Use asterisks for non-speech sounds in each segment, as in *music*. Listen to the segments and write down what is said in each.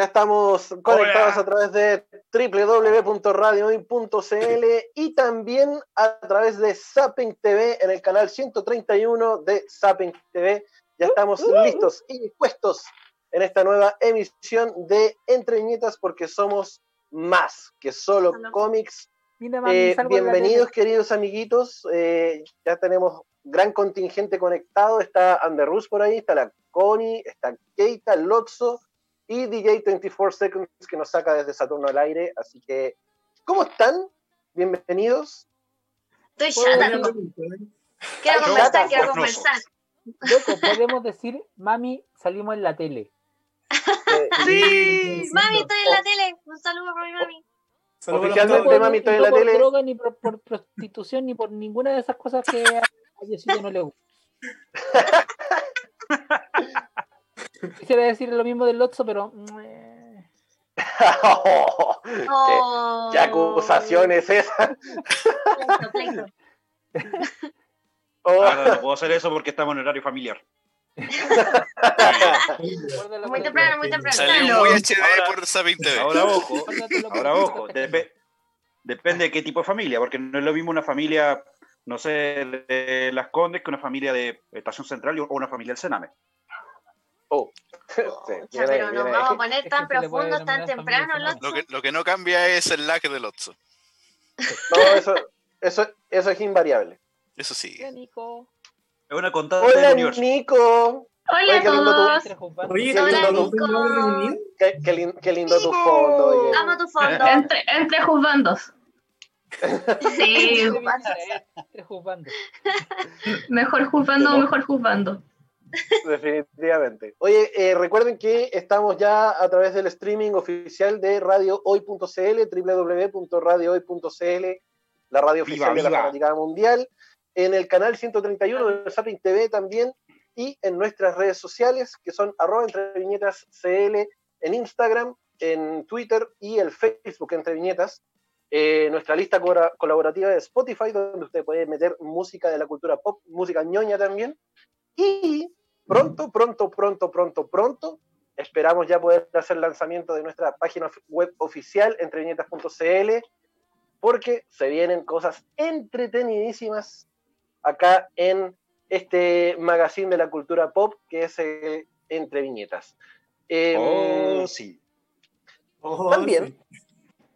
Ya estamos conectados a través de www.radiohoy.cl y también a través de Zapping TV en el canal 131 de Zapping TV. Ya estamos listos y dispuestos en esta nueva emisión de Entre Viñetas porque somos más que solo cómics. Eh, bienvenidos queridos amiguitos, eh, ya tenemos gran contingente conectado, está Anderrus por ahí, está la Connie, está Keita, Lotso y DJ 24 Seconds que nos saca desde Saturno al aire. Así que, ¿cómo están? Bienvenidos. Estoy chata, loco. Quiero conversar, quiero conversar. Loco, podemos decir, mami, salimos en la tele. sí, mami, estoy en la tele. Un saludo para mi mami. Oficialmente, mami, estoy en la tele. No por droga, ni por, por, prostitución, ni por ninguna de esas cosas que a Diosito no le gusta. *laughs* Quisiera decir lo mismo del Lotso, pero. *laughs* *laughs* oh, ¿Qué, ¿Qué, acusación es esa? oh. ah, no, puedo hacer eso porque estamos en horario familiar. muy temprano, muy temprano. Salió muy HD ahora, por esa 20 Ahora ojo, ahora ojo. Dep depende de qué tipo de familia, porque no es lo mismo una familia, no sé, de Las Condes que una familia de Estación Central o una familia del Sename. Oh. *laughs* Sí, ya, pero nos vamos a poner tan profundo, tan temprano, Lo que, lo que no cambia es el lag del Otso. No, eso, eso, eso es invariable. Eso sí. Hola, Nico. Es una contada Hola, del universo. Nico. Hola a todos. Oye, qué lindo lindo tu, qué, qué, lin, qué lindo tu fondo. Oye. Amo tu fondo. *laughs* Entre, entre juzgandos. *laughs* Sí, juzgandos. mejor juzgando o mejor juzgando. *laughs* Definitivamente. Oye, eh, recuerden que estamos ya a través del streaming oficial de radiohoy.cl, www.radiohoy.cl, la radio oficial Viva, de la viva. Fanaticada Mundial, en el canal 131 de Zapping TV también, y en nuestras redes sociales, que son arroba entre viñetas CL, en Instagram, en Twitter y el Facebook entre viñetas. Eh, nuestra lista colaborativa de Spotify, donde usted puede meter música de la cultura pop, música ñoña también. Y pronto, pronto, pronto, pronto, pronto, esperamos ya poder hacer lanzamiento de nuestra página web oficial, entreviñetas.cl, porque se vienen cosas entretenidísimas acá en este magazine de la cultura pop que es el Entre Viñetas. Eh, Oh, sí. también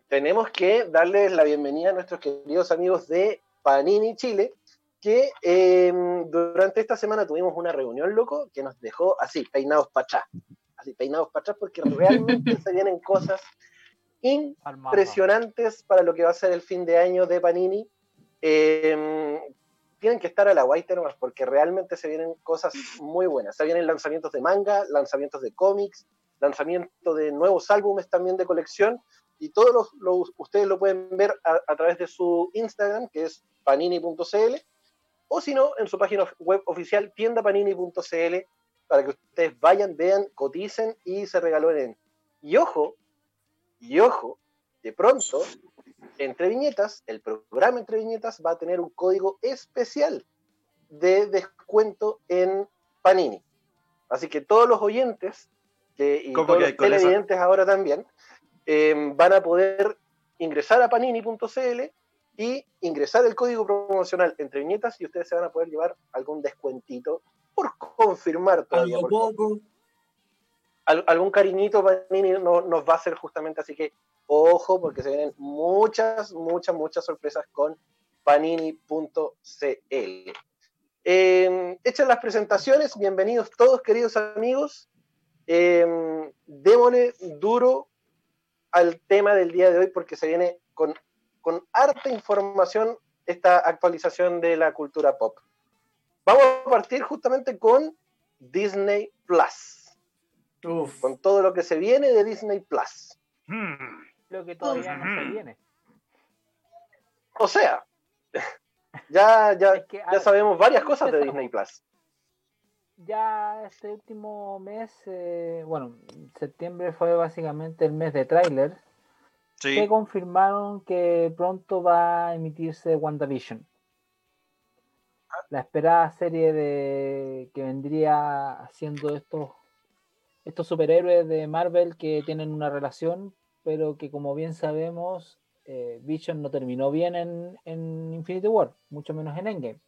tenemos que darles la bienvenida a nuestros queridos amigos de Panini Chile, que eh, durante esta semana tuvimos una reunión, loco, que nos dejó así, peinados para atrás. Así, peinados para atrás, porque realmente *laughs* se vienen cosas impresionantes para lo que va a ser el fin de año de Panini. Eh, tienen que estar a la nomás, porque realmente se vienen cosas muy buenas. Se vienen lanzamientos de manga, lanzamientos de cómics, lanzamiento de nuevos álbumes también de colección, y todos los, los- ustedes lo pueden ver a, a través de su Instagram, que es panini.cl, o si no, en su página web oficial, tiendapanini.cl, para que ustedes vayan, vean, coticen y se regalonen. Y ojo, y ojo, de pronto, entre viñetas, el programa entre viñetas va a tener un código especial de descuento en Panini. Así que todos los oyentes que, y ¿Cómo todos los esa? televidentes ahora también eh, van a poder ingresar a panini.cl y ingresar el código promocional entre viñetas y ustedes se van a poder llevar algún descuentito por confirmar todavía. Algo poco. al- algún cariñito Panini no- nos va a hacer justamente, así que ojo, porque se vienen muchas, muchas, muchas sorpresas con panini.cl. Eh, hechas las presentaciones, bienvenidos todos, queridos amigos. Eh, démosle duro al tema del día de hoy, porque se viene con, con harta información esta actualización de la cultura pop. Vamos a partir justamente con Disney Plus Uf. con todo lo que se viene de Disney Plus. Hmm. Lo que todavía no se Ujú. viene. O sea, *laughs* ya, ya, Es que, a ya ver, sabemos varias cosas de. Disney Plus. Ya este último mes, eh, bueno, septiembre fue básicamente el mes de tráiler, que Sí. confirmaron que pronto va a emitirse WandaVision. La esperada serie de que vendría haciendo estos estos superhéroes de Marvel que tienen una relación, pero que como bien sabemos, eh, Vision no terminó bien en, en, Infinity War, mucho menos en Endgame.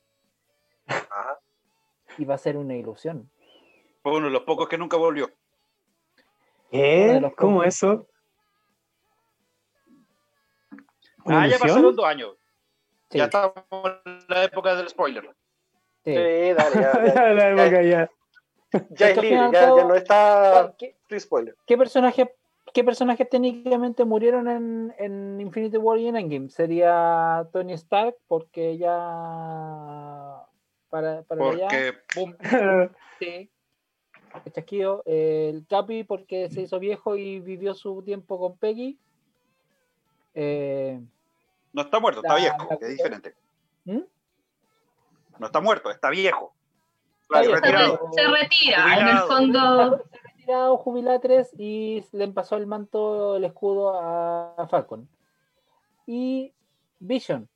Ajá. Y va a ser una ilusión. Fue uno de los pocos que nunca volvió. ¿Qué? ¿Cómo eso? Ah, ya pasaron dos años. Ya estamos en la época del spoiler. Sí, dale, *laughs* ya. ya, la época ya. Ya es libre, ya, ya, no está ¿Qué, spoiler. ¿Qué personaje ¿Qué personajes técnicamente murieron en, en, Infinity War y en Endgame? Sería Tony Stark, porque ya. Para, para porque, allá. ¡pum! *laughs* sí. El chasquido. El Capi, porque se hizo viejo y vivió su tiempo con Peggy. Eh, no está muerto, está viejo, es diferente. ¿Mm? No está muerto, está viejo. se, retira, en el fondo. Se retirado Jubilatres y le pasó el manto, el escudo a Falcon. Y Vision,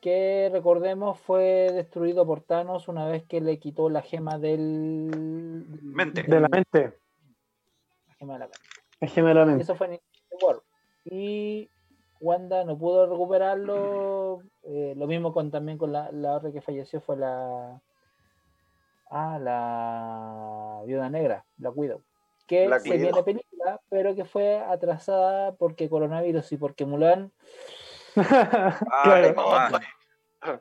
que recordemos fue destruido por Thanos una vez que le quitó la gema del. Mente. De la mente. La gema de la mente. La gema de la mente. Eso fue en War. Y Wanda no pudo recuperarlo. Eh, lo mismo con también con la, la, otra que falleció fue la. Ah, la Viuda Negra, la Widow. Que se viene película, pero que fue atrasada porque coronavirus y porque Mulan. *laughs* claro.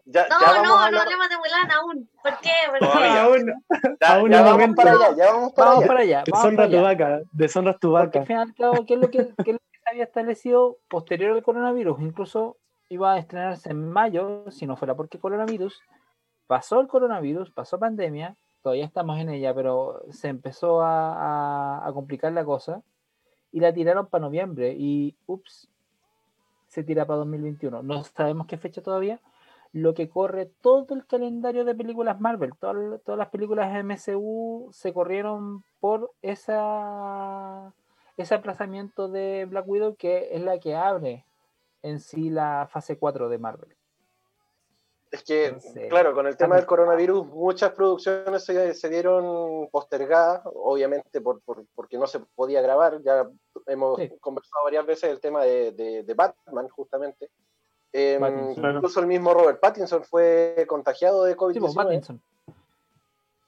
Ya, no, ya no, no hablemos de Mulan aún. ¿Por qué? Porque... Aún, aún ya, vamos para allá, ya vamos para vamos allá. Para allá. Deshonra tu vaca, deshonras tu vaca. Porque al final, ¿qué es lo que, qué es lo que había establecido posterior al coronavirus, incluso iba a estrenarse en mayo, si no fuera porque coronavirus, pasó el coronavirus, pasó pandemia, todavía estamos en ella, pero se empezó a, complicar la cosa y la tiraron para noviembre y, ups, se tira para 2021. No sabemos qué fecha todavía. Lo que corre todo el calendario de películas Marvel, todas, todas las películas MCU se corrieron por esa ese aplazamiento de Black Widow que es la que abre en sí la fase 4 de Marvel. Es que, claro, con el tema del coronavirus, muchas producciones se, se dieron postergadas, obviamente por, porque no se podía grabar. Ya hemos conversado varias veces el tema de, de, Batman, justamente. Em, incluso el mismo Robert Pattinson fue contagiado de COVID-19. Sí,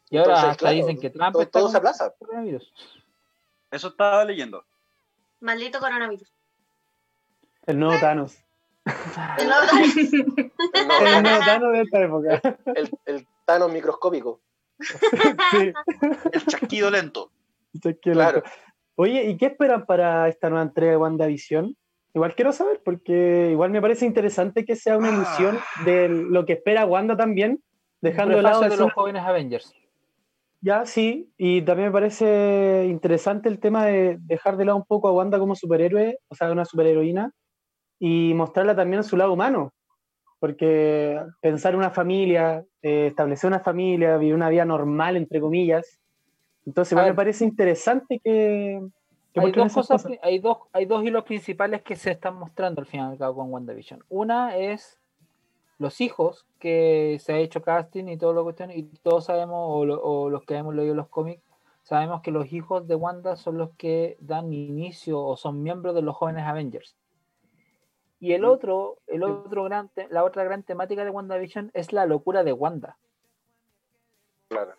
y ahora hasta dicen que Trump todo, todo se aplaza. Eso estaba leyendo. Maldito coronavirus. El nuevo Thanos. *laughs* El nuevo Thanos. el nuevo Thanos de esta época. El, el Thanos microscópico. *laughs* sí. El chasquido lento. El chasquido claro. lento. Oye, ¿y qué esperan para esta nueva entrega de WandaVision? Igual quiero saber, porque igual me parece interesante que sea una ilusión ah. de lo que espera Wanda también, dejando de lado de los jóvenes Avengers. Ya, sí, y también me parece interesante el tema de dejar de lado un poco a Wanda como superhéroe, o sea, una superheroína, y mostrarla también en su lado humano, porque pensar una familia, eh, establecer una familia, vivir una vida normal, entre comillas, entonces igual me parece interesante que... hay, dos cosas, Hay, dos, hay dos hilos principales que se están mostrando al final cabo con WandaVision. Una es los hijos que se ha hecho casting y todo lo cuestión, y todos sabemos, o, los que hemos leído los cómics, sabemos que los hijos de Wanda son los que dan inicio o son miembros de los jóvenes Avengers. Y el otro, el otro gran la otra gran temática de WandaVision es la locura de Wanda. Claro.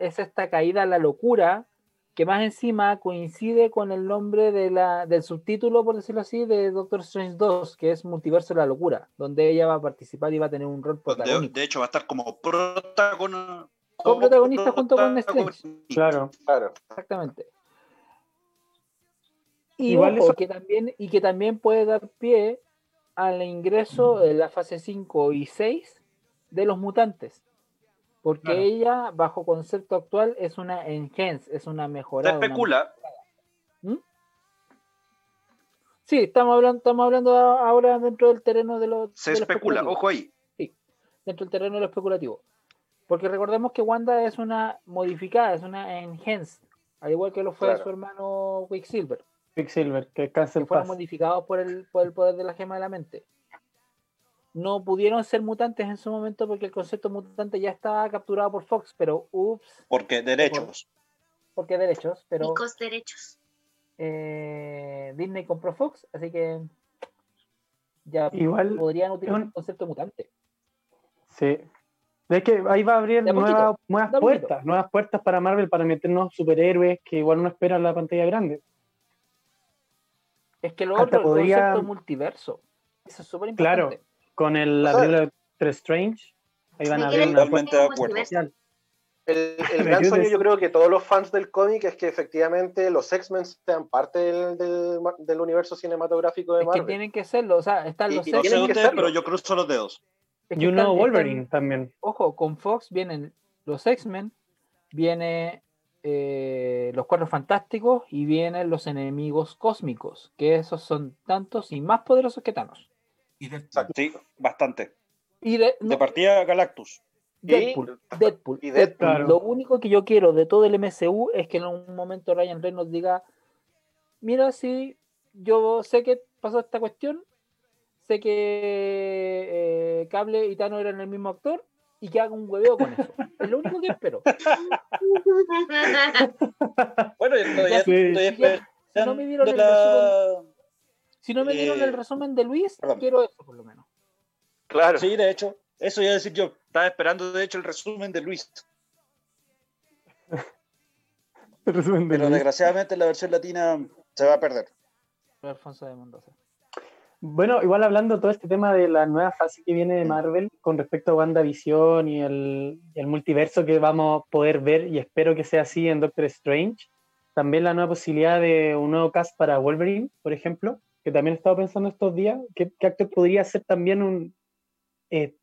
es esta caída a la locura que más encima coincide con el nombre de la, del subtítulo, por decirlo así, de Doctor Strange 2, que es Multiverso de la Locura, donde ella va a participar y va a tener un rol protagónico. De, hecho, va a estar como protagonista. Como protagonista junto con Strange. Claro, claro. Exactamente. Y, que también, y que también puede dar pie al ingreso de la fase 5 y 6 de los mutantes. Porque ella, bajo concepto actual, es una enhance, es una mejorada. Se especula. ¿Mm? Sí, estamos hablando, estamos hablando ahora dentro del terreno de los. Se especula, ojo ahí. Sí, dentro del terreno de lo especulativo. Porque recordemos que Wanda es una modificada, es una enhance, al igual que lo fue su hermano Quicksilver. Quicksilver, que casi que fueron modificados por el, por el poder de la gema de la mente no pudieron ser mutantes en su momento porque el concepto mutante ya estaba capturado por Fox, pero ups. Porque derechos. porque derechos, pero Picos derechos. eh, Disney compró Fox, así que ya Igual, podrían utilizar un- el concepto mutante. Sí. Es que ahí va a abrir nuevas, poquito. puertas, nuevas puertas para Marvel para meternos superhéroes que igual uno espera en la pantalla grande. Es que lo Hasta otro, el podría- concepto multiverso. Eso es súper Claro. Con el, la película de Doctor Strange, ahí van a quieren una Totalmente puerta de acuerdo. El, *laughs* gran ayudes. sueño, yo creo que todos los fans del cómic es que efectivamente los X-Men sean parte del, del, del universo cinematográfico de Es que Marvel. tienen que serlo, o sea, están Y- los y No X- sé ustedes, pero yo cruzo los dedos. es que Y un nuevo están- Wolverine están- también. ojo, con Fox vienen los X-Men, viene eh, los Cuatro Fantásticos y vienen los enemigos cósmicos, que esos son tantos y más poderosos que Thanos. Y Deadpool. Sí, bastante. Y de, De no, partida Galactus. Deadpool, Deadpool, y Deadpool. Claro. Lo único que yo quiero de todo el MCU es que en un momento Ryan Reynolds diga, mira, sí, yo sé que pasó esta cuestión, sé que eh, Cable y Thanos eran el mismo actor y que haga un hueveo con eso. *laughs* es lo único que espero. *laughs* Bueno, yo todavía Ya, sí. estoy esperando Si no me dieron el la- resumen, si no me dieron eh, el resumen de Luis, perdón. quiero eso por lo menos. Claro. Sí, de hecho, eso iba a decir yo. Estaba esperando, de hecho, el resumen de Luis. *laughs* El resumen de Pero Luis. desgraciadamente la versión latina se va a perder. Alfonso de Mendoza. Bueno, igual hablando todo este tema de la nueva fase que viene de Marvel con respecto a WandaVision y el, y el multiverso que vamos a poder ver, y espero que sea así en Doctor Strange, también la nueva posibilidad de un nuevo cast para Wolverine, por ejemplo, que también he estado pensando estos días, que, que actor podría ser también un... eh,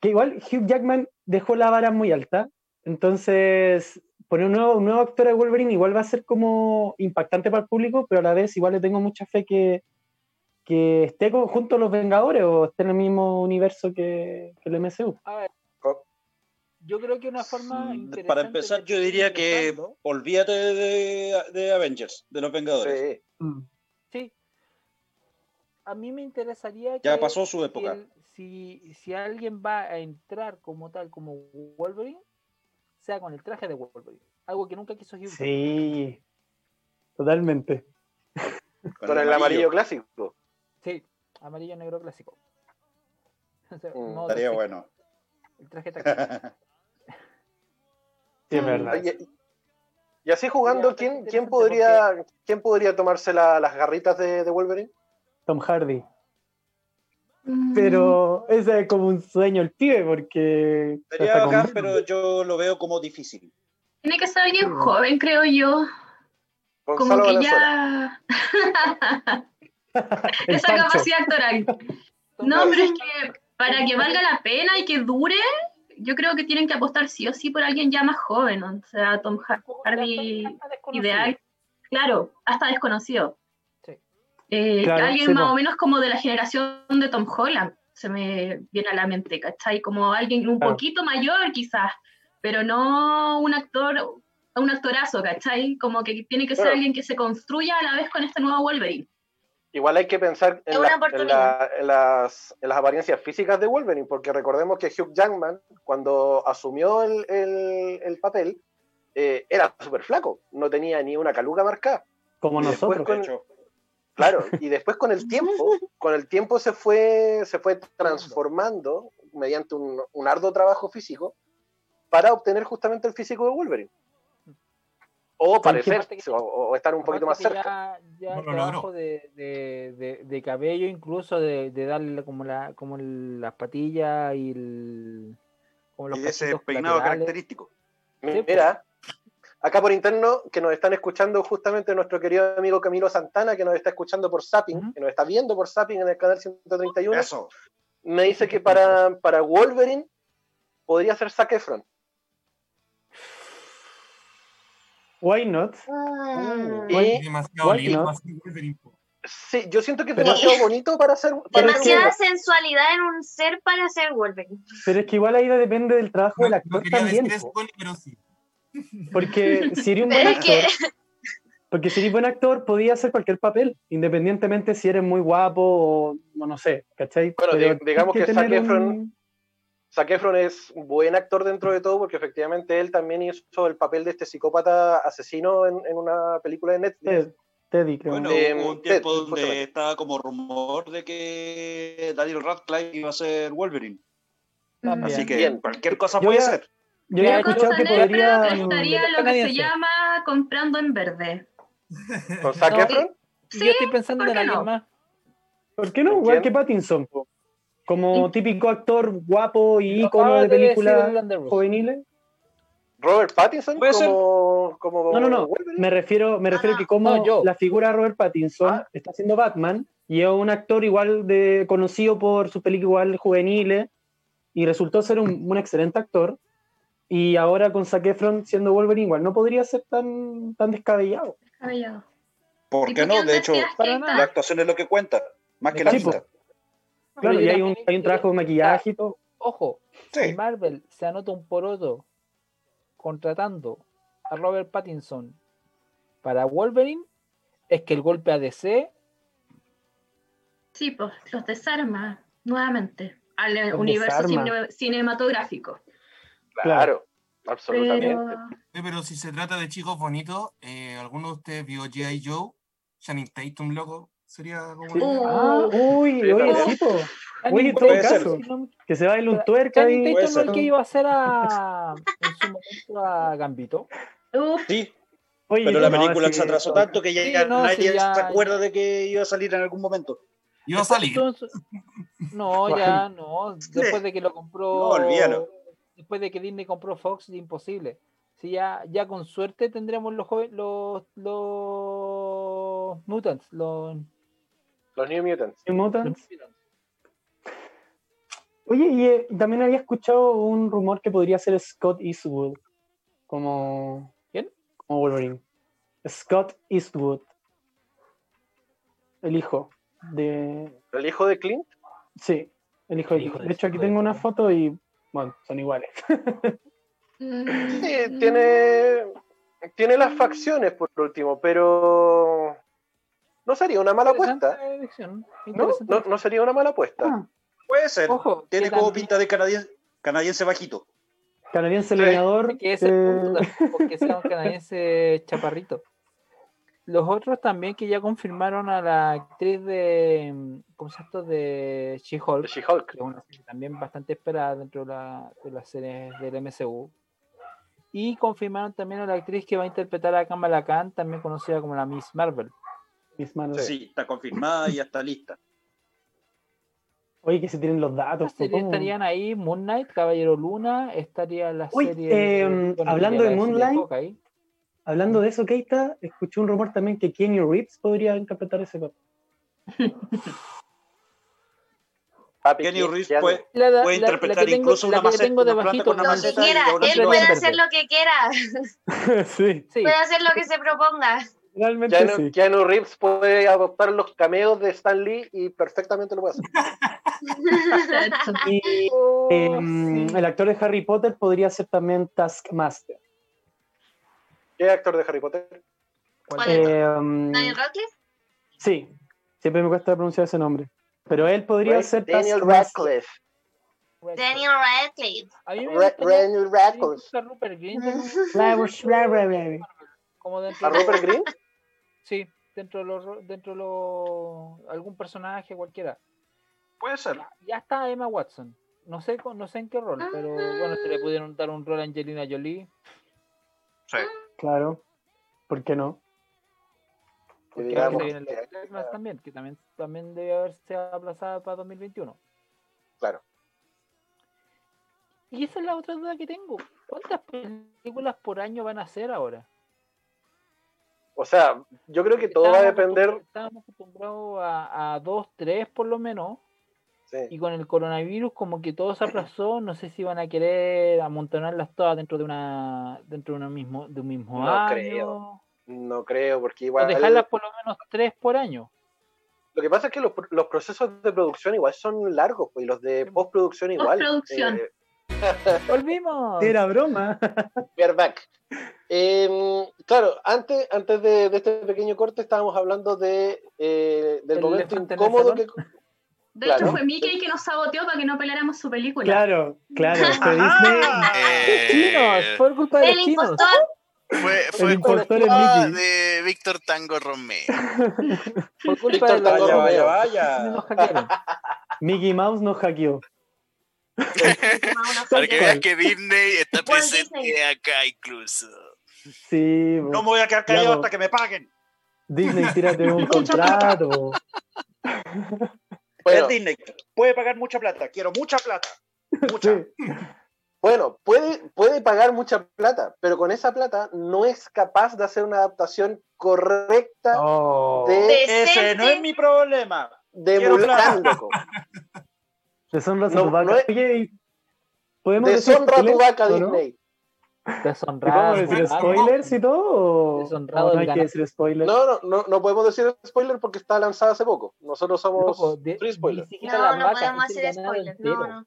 que igual Hugh Jackman dejó la vara muy alta, entonces poner un nuevo, un nuevo actor de Wolverine igual va a ser como impactante para el público, pero a la vez igual le tengo mucha fe que, que esté con- junto a los Vengadores o esté en el mismo universo que, que el MCU. A ver, Co- yo creo que una forma Mm, interesante Para empezar, de yo diría que olvídate de, de Avengers, de los Vengadores. Sí. Sí. A mí me interesaría Ya que pasó su si, época. el- si, si alguien va a entrar como tal, como Wolverine, sea con el traje de Wolverine. Algo que nunca quiso Hugh. Sí, totalmente. Con el amarillo clásico. Sí, amarillo negro clásico. *laughs* O sea, Mm, Estaría bueno. *laughs* El traje *laughs* táctico. Sí, es verdad. Y así jugando, ¿quién, quién, podría, ¿quién podría tomarse la- las garritas de, de Wolverine? Tom Hardy. Mm, Pero ese es como un sueño el pibe, porque. Sería Venom. pero yo lo veo como difícil. Tiene que ser alguien joven, creo yo. Como que ya. *laughs* Esa Pancho. capacidad actoral. No, pero es que para que valga la pena y que dure, yo creo que tienen que apostar sí o sí por alguien ya más joven. O sea, Tom Hardy ideal. Claro, hasta desconocido. Eh, Claro, alguien sí, más o menos como de la generación de Tom Holland, se me viene a la mente, ¿cachai? Como alguien un Claro. poquito mayor quizás, pero no un actor, un actorazo, ¿cachai? Como que tiene que ser alguien que se construya a la vez con este nuevo Wolverine. Igual hay que pensar en, una la- en oportunidad. la- en las, en las apariencias físicas de Wolverine, porque recordemos que Hugh Jackman, cuando asumió el, el- el papel, eh, era súper flaco, no tenía ni una caluga marcada. Como Y nosotros. con- De hecho, Claro, y después con el tiempo, *laughs* con el tiempo se fue, se fue transformando mediante un, un arduo trabajo físico para obtener justamente el físico de Wolverine. O parecer, o, o estar un poquito más que cerca. Ya, ya No el trabajo de, de, de, de cabello, incluso de, de darle como la como las patillas y el, como los y ese peinado laterales. característico. Sí, Mira, acá por interno, que nos están escuchando justamente nuestro querido amigo Camilo Santana, que nos está escuchando por Zapping, que nos está viendo por Zapping en el canal 131, Eso. me dice que para, para Wolverine podría ser Zac Efron. Why not? Mm, Y- Es demasiado Why lindo not? Sí, yo siento que es Pero- demasiado bonito para ser. Para Demasiada Wolverine. sensualidad en un ser para ser Wolverine. Pero es que igual ahí depende del trabajo No, del no actor quería también. decir eso, pero sí. Porque *laughs* si eres un buen es que actor, porque si eres buen actor, podías hacer cualquier papel, independientemente si eres muy guapo o, o no sé, ¿cachai? Bueno, Pero di- digamos tienes que Zac tener un- Efron- Zac Efron es un buen actor dentro de todo porque efectivamente él también hizo el papel de este psicópata asesino en, en una película de Netflix. Teddy, creo. Bueno, Eh, hubo un tiempo Ted, donde justamente. estaba como rumor de que Daniel Radcliffe iba a ser Wolverine. También. Así que Bien. cualquier cosa Yo puede ya- ser. Yo había escuchado que podría. que estaría lo que se llama comprando en verde. *laughs* ¿Con Zac Efron? Sí, Yo estoy pensando ¿por en qué alguien no? más. ¿Por qué no? ¿En Igual que Pattinson. po. Como típico actor guapo y ícono de películas juveniles. ¿Robert Pattinson Puede ser. como, como No, no, no. Wolverine? Me refiero, me refiero Ah, que como no, yo. la figura de Robert Pattinson Ah. está haciendo Batman y es un actor igual de conocido por sus películas igual juveniles y resultó ser un, un excelente actor. Y ahora con Zac Efron siendo Wolverine igual no podría ser tan, tan descabellado. Caballado. ¿Por ¿Y qué no? De hecho, la actuación es lo que cuenta, más que la cinta. Claro, y hay un, hay un trabajo de maquillaje y todo. Ojo, si Sí. Marvel se anota un poroto contratando a Robert Pattinson para Wolverine, es que el golpe a DC Sí, pues los desarma nuevamente al Los universo desarma. cinematográfico. Claro, absolutamente. Pero Sí, pero si se trata de chicos bonitos, eh, ¿alguno de ustedes vio G.I. Joe? Channing Tatum, loco. Sería como Sí. Uh. Ah, uy, Sí, oye, sí, po. Oye, en todo ser. caso, que se baile un tuerca Channing Tatum no es el que iba a hacer a, en su momento a Gambito. Sí, Oye, pero la no, película sí, se atrasó eso- tanto que ya, Sí, no, nadie sí, ya- se acuerda de que iba a salir en algún momento. Iba a salir. Entonces, no, ya no. Después de que lo compró. No, olvídalo. Después de que Disney compró Fox, imposible. Si ya, ya con suerte tendremos los joven, los, los mutants, los, Los New Mutants. New los Mutants. Oye, y eh, también había escuchado un rumor que podría ser Scott Eastwood como, ¿Quién? como Wolverine. Scott Eastwood. El hijo de. ¿El hijo de Clint? Sí, el hijo de. El hijo de, de hecho, aquí Eastwood. tengo una foto y. Bueno, son iguales. mm, Sí, tiene, tiene las facciones por último, pero no sería una mala apuesta. ¿No? No, no sería una mala apuesta. Ah, Puede ser. Ojo, Tiene como también- pinta de canadiense, canadiense bajito. canadiense Sí. leñador. que eh, punto también, porque sea un *laughs* canadiense chaparrito. Los otros también que ya confirmaron a la actriz de ¿cómo se llama esto? de She-Hulk, De She-Hulk. que es una serie también bastante esperada dentro de, la, de las series del MCU. Y confirmaron también a la actriz que va a interpretar a Kamala Khan, también conocida como la Miss Marvel. mis manos. Sí, está confirmada y ya está lista. Oye, que se tienen los datos. Estarían ahí Moon Knight, Caballero Luna, estaría la Uy, serie... em, bueno, hablando estaría de Moonlight. Hablando de eso, Keita, escuché un rumor también que Kenny Reeves podría interpretar ese papel. *laughs* Kenny. Reeves puede, La- la- puede la que interpretar tengo- incluso una, maceta, una planta con una Lo que maceta quiera, él puede hacer lo que quiera, *laughs* sí, Sí, puede hacer lo que se proponga. realmente Keanu, sí. Keanu Reeves puede adoptar los cameos de Stan Lee y perfectamente lo puede hacer. *laughs* Y Oh, em, el actor de Harry Potter podría ser también Taskmaster. ¿Qué actor de Harry Potter? ¿Cuál es? Em, ¿Daniel Radcliffe? sí, siempre me cuesta pronunciar ese nombre. Pero él podría Ray- ser Daniel. Radcliffe. Daniel Radcliffe. A mí me Ra- gustaría Daniel Radcliffe. Rupert Grint en un- Bla, bla, bla, bla. como dentro ¿A Rupert Green? Sí, dentro de los ro- dentro de los algún personaje cualquiera. Puede ser. Ya, ya está Emma Watson. No sé no sé en qué rol, pero bueno, se le pudieron dar un rol a Angelina Jolie. Sí. Claro, ¿por qué no? Que porque digamos viene la que- Eternals también, que también, también debe haberse aplazada para 2021. Claro. Y esa es la otra duda que tengo. ¿Cuántas películas por año van a hacer ahora? O sea, yo creo que todo va a depender. Estábamos acostumbrados a, a dos, tres por lo menos. Sí. Y con el coronavirus como que todo se aplazó, no sé si van a querer amontonarlas todas dentro de una dentro de, una mismo, de un mismo No año. creo. No creo, porque O igual. dejarlas por lo menos tres por año. Lo que pasa es que los, los procesos de producción igual son largos, pues, y los de postproducción igual. Postproducción. Eh, *laughs* *laughs* ¡Volvimos! Era broma. *laughs* we are back. Em, claro, antes, antes de, de este pequeño corte estábamos hablando de, eh, del ¿El momento incómodo que. De hecho, fue Mickey que nos saboteó para que no peláramos su película. Claro, claro. *laughs* Fue Disney. Eh, culpa de el los chinos. Fue, fue El culpa de Víctor Tango Romeo. *laughs* Fue culpa Víctor de Tango Vaya, vaya, Romeo. vaya. nos hackearon. *laughs* Mickey Mouse nos hackeó. Para que veas que Disney está presente Disney. acá incluso. Sí. No me voy a quedar callado Claro. hasta que me paguen. Disney, tírate un contrato. Bueno, Es Disney puede pagar mucha plata. Quiero mucha plata. Mucha. Sí. bueno puede, puede pagar mucha plata, pero con esa plata no es capaz de hacer una adaptación correcta Oh. de, Ese no es mi problema. de Mulan, loco. *laughs* Deshonra No, tu vaca. no es- Oye, ¿y ¿podemos Deshonra decir tu spoilers, vaca, o no? Disney. ¿Y ¿Podemos Deshonrado. decir spoilers y todo? ¿O Deshonrado no hay que decir spoilers? No, no, no, no podemos decir spoiler porque está lanzada hace poco. Nosotros somos Loco, de- free spoiler. ni siquiera No, no podemos hacer spoilers. No, no.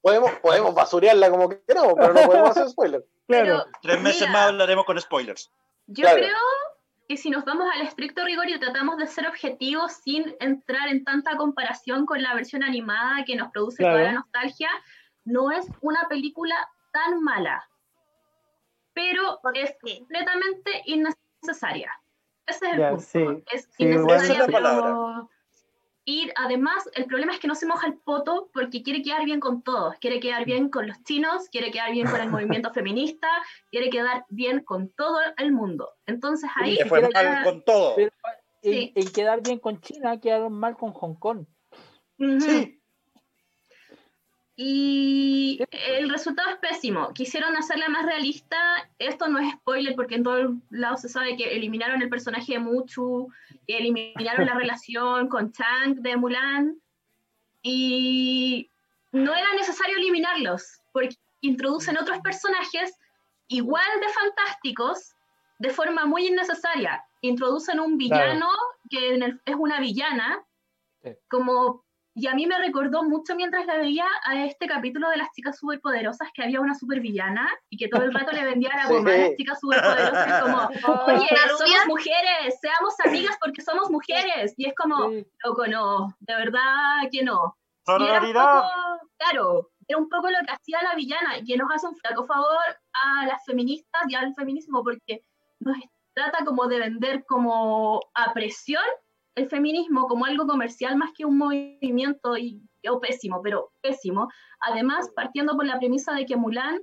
Podemos, podemos basurearla como queramos, pero no podemos hacer spoiler. *laughs* Claro. Tres meses Mira. más hablaremos con spoilers. Yo Claro. creo que si nos vamos al estricto rigor y tratamos de ser objetivos sin entrar en tanta comparación con la versión animada que nos produce Claro. toda la nostalgia, no es una película tan mala, pero ¿Por es qué? completamente innecesaria. Ese es el Ya, punto. sí. Es Sí, innecesaria, esa es la pero... Y además, el problema es que no se moja el poto porque quiere quedar bien con todos. Quiere quedar bien con los chinos, quiere quedar bien con el *laughs* movimiento feminista, quiere quedar bien con todo el mundo. Entonces ahí Le fue mal con todo. Pero en, Sí. en quedar bien con China, quedaron mal con Hong Kong. Sí. Y el resultado es pésimo. Quisieron hacerla más realista. Esto no es spoiler porque en todos lados se sabe que eliminaron el personaje de Muchu, que eliminaron la *laughs* relación con Chang de Mulan. Y no era necesario eliminarlos porque introducen otros personajes igual de fantásticos de forma muy innecesaria. Introducen un villano que en el- es una villana, Sí. como y a mí me recordó mucho mientras la veía a este capítulo de las chicas superpoderosas que había una supervillana y que todo el rato le vendía la Sí. goma a las chicas superpoderosas como, *laughs* oye, ¿La somos mujeres, seamos amigas porque somos mujeres. Y es como, Sí. loco, no, de verdad que no. Y era un Sororidad. poco, claro, era un poco lo que hacía la villana y que nos hace un flaco favor a las feministas y al feminismo porque nos trata como de vender como a presión el feminismo como algo comercial más que un movimiento y o pésimo, pero pésimo. Además, partiendo por la premisa de que Mulan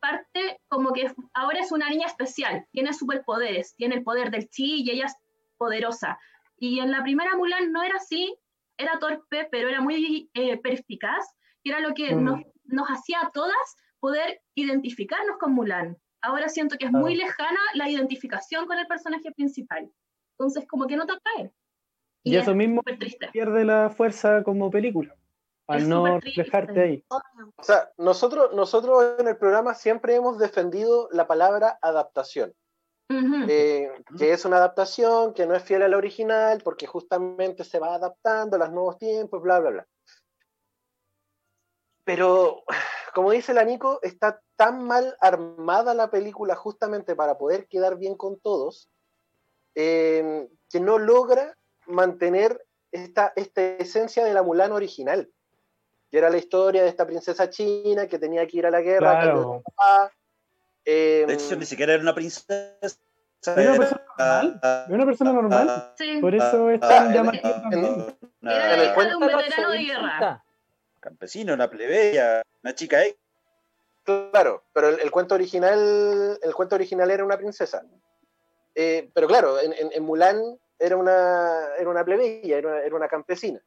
parte como que ahora es una niña especial, tiene superpoderes, tiene el poder del chi y ella es poderosa. Y en la primera Mulan no era así, era torpe, pero era muy eh, perspicaz, que era lo que Mm. nos, nos hacía a todas poder identificarnos con Mulan. Ahora siento que es muy lejana la identificación con el personaje principal. Entonces, como que no te atrae. Y es eso mismo pierde la fuerza como película. Al Es no reflejarte ahí. O sea, nosotros, nosotros en el programa siempre hemos defendido la palabra adaptación. Eh, que es una adaptación, que no es fiel a la original, porque justamente se va adaptando a los nuevos tiempos, bla, bla, bla. Pero, *sighs* como dice la Nico, está tan mal armada la película justamente para poder quedar bien con todos, eh, que no logra mantener esta, esta esencia de la Mulan original, que era la historia de esta princesa china que tenía que ir a la guerra, Claro. eh, De hecho, ni siquiera era una princesa. Es una persona normal. Es una persona normal. Sí. Por eso es Ah, tan llamativo también. Era el hija de un veterano de guerra. campesino, una plebeya, una chica X. Claro, pero el, el cuento original, el cuento original era una princesa. Eh, pero claro, en, en- en Mulan era una, era una plebeya, era una, era una campesina,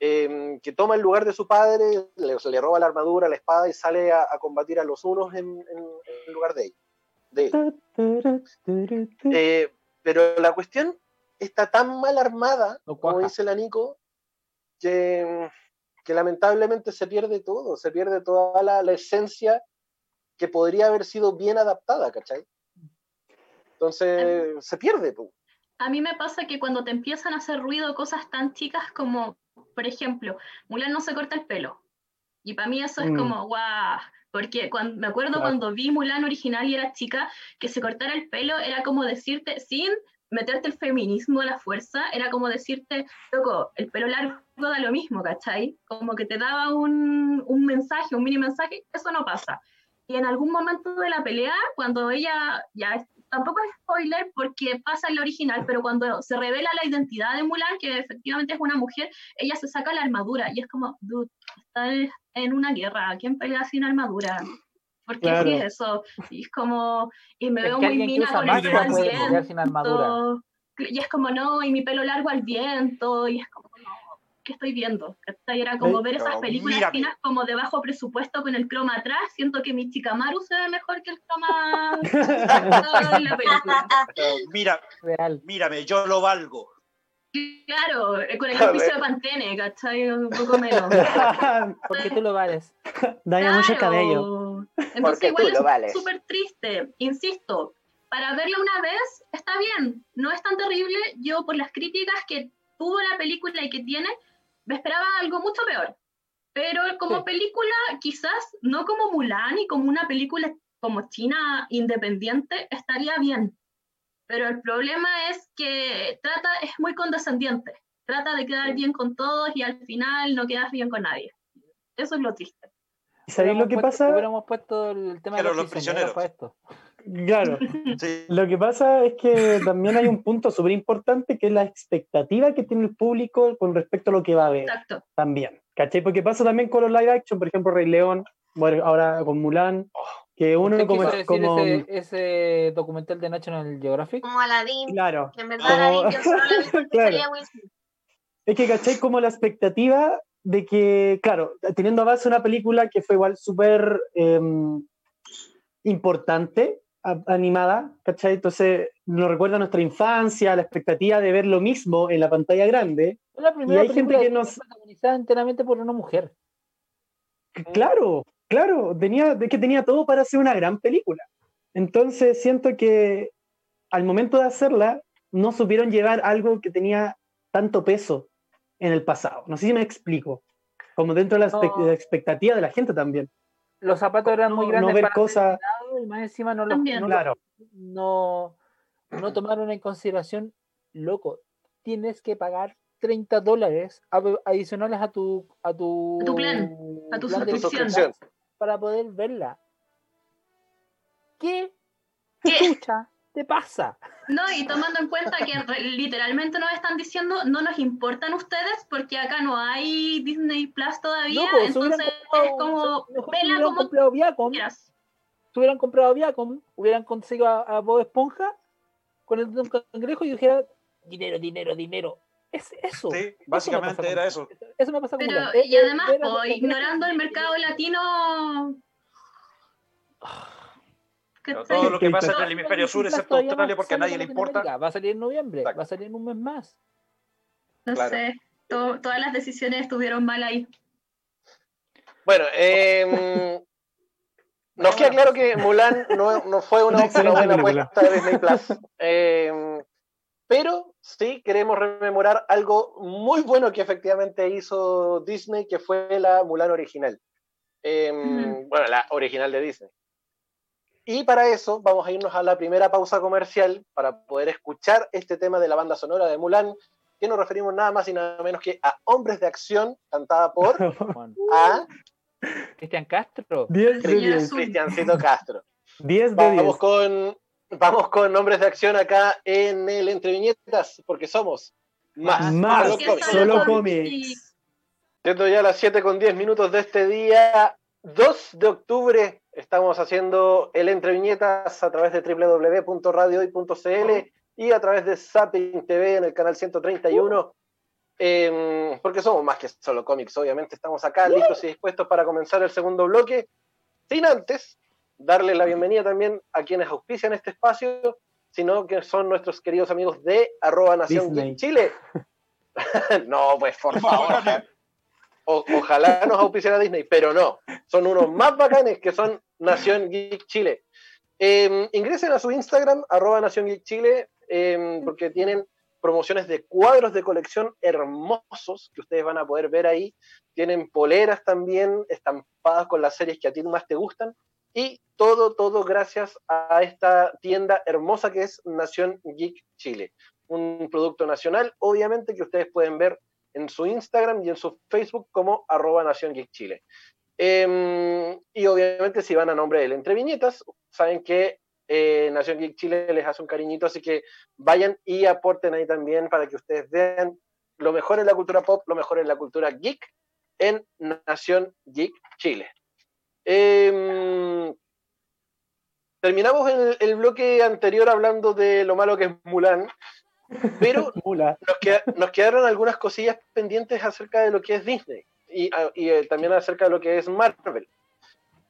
eh, que toma el lugar de su padre, le, le roba la armadura, la espada y sale a, a combatir a los unos en, en- lugar de, ella- de. Eh, pero la cuestión está tan mal armada, No como dice la Nico, que, que lamentablemente se pierde todo, se pierde toda la, la esencia que podría haber sido bien adaptada, ¿cachai? Entonces se pierde. po. A mí me pasa que cuando te empiezan a hacer ruido cosas tan chicas como, por ejemplo, Mulan no se corta el pelo. Y para mí eso es Mm. como, guau. Porque cuando, me acuerdo Claro. cuando vi Mulan original y era chica, que se cortara el pelo era como decirte, sin meterte el feminismo a la fuerza, era como decirte, loco, el pelo largo da lo mismo, ¿cachai? Como que te daba un, un mensaje, un mini mensaje, eso no pasa. Y en algún momento de la pelea, cuando ella, ya tampoco es spoiler porque pasa en la original, pero cuando se revela la identidad de Mulan, que efectivamente es una mujer, ella se saca la armadura y es como, dude, está en una guerra, ¿quién pelea sin armadura? ¿Por qué Claro. es eso? Y es como, y me Es veo muy mina con el pelo al viento. Y es como, no, y mi pelo largo al viento, y es como, no, ¿qué estoy viendo? ¿Cachai? Era como ver esas películas mírame. chinas como de bajo presupuesto con el croma atrás. Siento que mi Chikamaru se ve mejor que el croma *laughs* en la película. Pero Mira, Real. mírame, yo lo valgo. Claro, eh, con el auspicio de Pantene, ¿cachai? Un poco menos. *laughs* Porque tú lo vales. Daña mucho el Claro. cabello. Entonces Porque igual tú lo es vales. súper triste, insisto. Para verla una vez está bien, no es tan terrible. Yo por las críticas que tuvo la película y que tiene, me esperaba algo mucho peor. Pero como Sí. película, quizás no como Mulan y como una película como China independiente, estaría bien. Pero el problema es que trata, es muy condescendiente. Trata de quedar bien con todos y al final no quedas bien con nadie. Eso es lo triste. ¿Y sabéis lo que puesto- pasa? Hubiéramos puesto el tema de Pero los, los prisioneros para prisioneros. esto. Claro. *laughs* Sí. Lo que pasa es que también hay un punto súper importante que es la expectativa que tiene el público con respecto a lo que va a ver Exacto. también. ¿Cachai? Porque pasa también con los live action, por ejemplo, Rey León, bueno, ahora con Mulan, que uno ¿Usted como, como ese, ese documental de National Geographic? Como Aladdin, claro, que en verdad Como- Aladdin yo solo la *laughs* Claro. es que cachai como la expectativa de que, claro, teniendo a base una película que fue igual súper em, importante, animada, ¿cachai? Entonces nos recuerda a nuestra infancia, la expectativa de ver lo mismo en la pantalla grande. Es la primera hay gente que nos- protagonizada enteramente por una mujer. Claro, claro, tenía, de que tenía todo para hacer una gran película. Entonces siento que al momento de hacerla no supieron llevar algo que tenía tanto peso en el pasado. No sé si me explico. Como dentro de la, No. expectativa de la gente también. Los zapatos eran muy grandes no ver ser cosas- y más encima no los no, Claro. no, no tomaron en consideración, loco, tienes que pagar 30 dólares adicionales a tu a tu, A tu plan, a tu suscripción. para poder verla. ¿Qué ¿Qué? chucha te pasa? No, y tomando en cuenta que literalmente nos están diciendo no nos importan ustedes porque acá no hay Disney Plus todavía, hubieran entonces comprado- es como, vela como Viacom, quieras. Si hubieran comprado Viacom, hubieran conseguido a, a Bob Esponja con el de un cangrejo y dijera dinero, dinero, dinero. Es eso. Sí, Eso me básicamente era con- eso. Eso me pasa con Pero. Eh, y además, ver a po, los cangrejos ignorando el mercado latino... Todo lo que pasa en el hemisferio sur, excepto Australia, porque a nadie le importa. Va a salir en noviembre, Exacto. va a salir en un mes más. No Claro. sé, to- todas las decisiones estuvieron mal ahí. Bueno, eh, *laughs* nos queda claro que Mulan no, no fue una, *laughs* Una buena apuesta de Disney Plus. Eh, pero sí queremos rememorar algo muy bueno que efectivamente hizo Disney, que fue la Mulan original. Eh, Ujú. Bueno, la original de Disney. Y para eso vamos a irnos a la primera pausa comercial para poder escuchar este tema de la banda sonora de Mulan, que nos referimos nada más y nada menos que a Hombres de Acción, cantada por *laughs* a Cristian Castro. 10 de Señor 10. Azul. Cristiancito Castro. 10 de 10. Vamos con, vamos con nombres de acción acá en el Entre Viñetas, porque somos más, Más, solo cómics. solo solo cómics. Siendo ya las 7 con 10 minutos de este día 2 de octubre, estamos haciendo el Entre Viñetas a través de www.radiohoy.cl y a través de Zapping TV en el canal 131. Em, porque somos más que solo cómics, obviamente estamos acá listos y dispuestos para comenzar el segundo bloque. Sin antes darle la bienvenida también a quienes auspician este espacio, sino que son nuestros queridos amigos de arroba Nación Disney. Chile. *laughs* no, pues por favor. ojalá- o- ojalá nos auspiciara Disney, pero no. Son unos más bacanes que son Nación Geek Chile. Eh, ingresen a su Instagram, arroba Nación Geek Chile, eh, porque tienen promociones de cuadros de colección hermosos que ustedes van a poder ver ahí. Tienen poleras también estampadas con las series que a ti más te gustan. Y todo, todo gracias a esta tienda hermosa que es Nación Geek Chile. Un producto nacional, obviamente, que ustedes pueden ver en su Instagram y en su Facebook como arroba Nación Geek Chile. Em, y obviamente si van a nombre del Entre Viñetas, saben que eh, Nación Geek Chile les hace un cariñito, así que vayan y aporten ahí también para que ustedes vean lo mejor en la cultura pop, lo mejor en la cultura geek en Nación Geek Chile. Em, terminamos el, el, bloque anterior hablando de lo malo que es Mulan, pero *laughs* nos, nos, quedaron algunas cosillas pendientes acerca de lo que es Disney y, ah, y eh, también acerca de lo que es Marvel,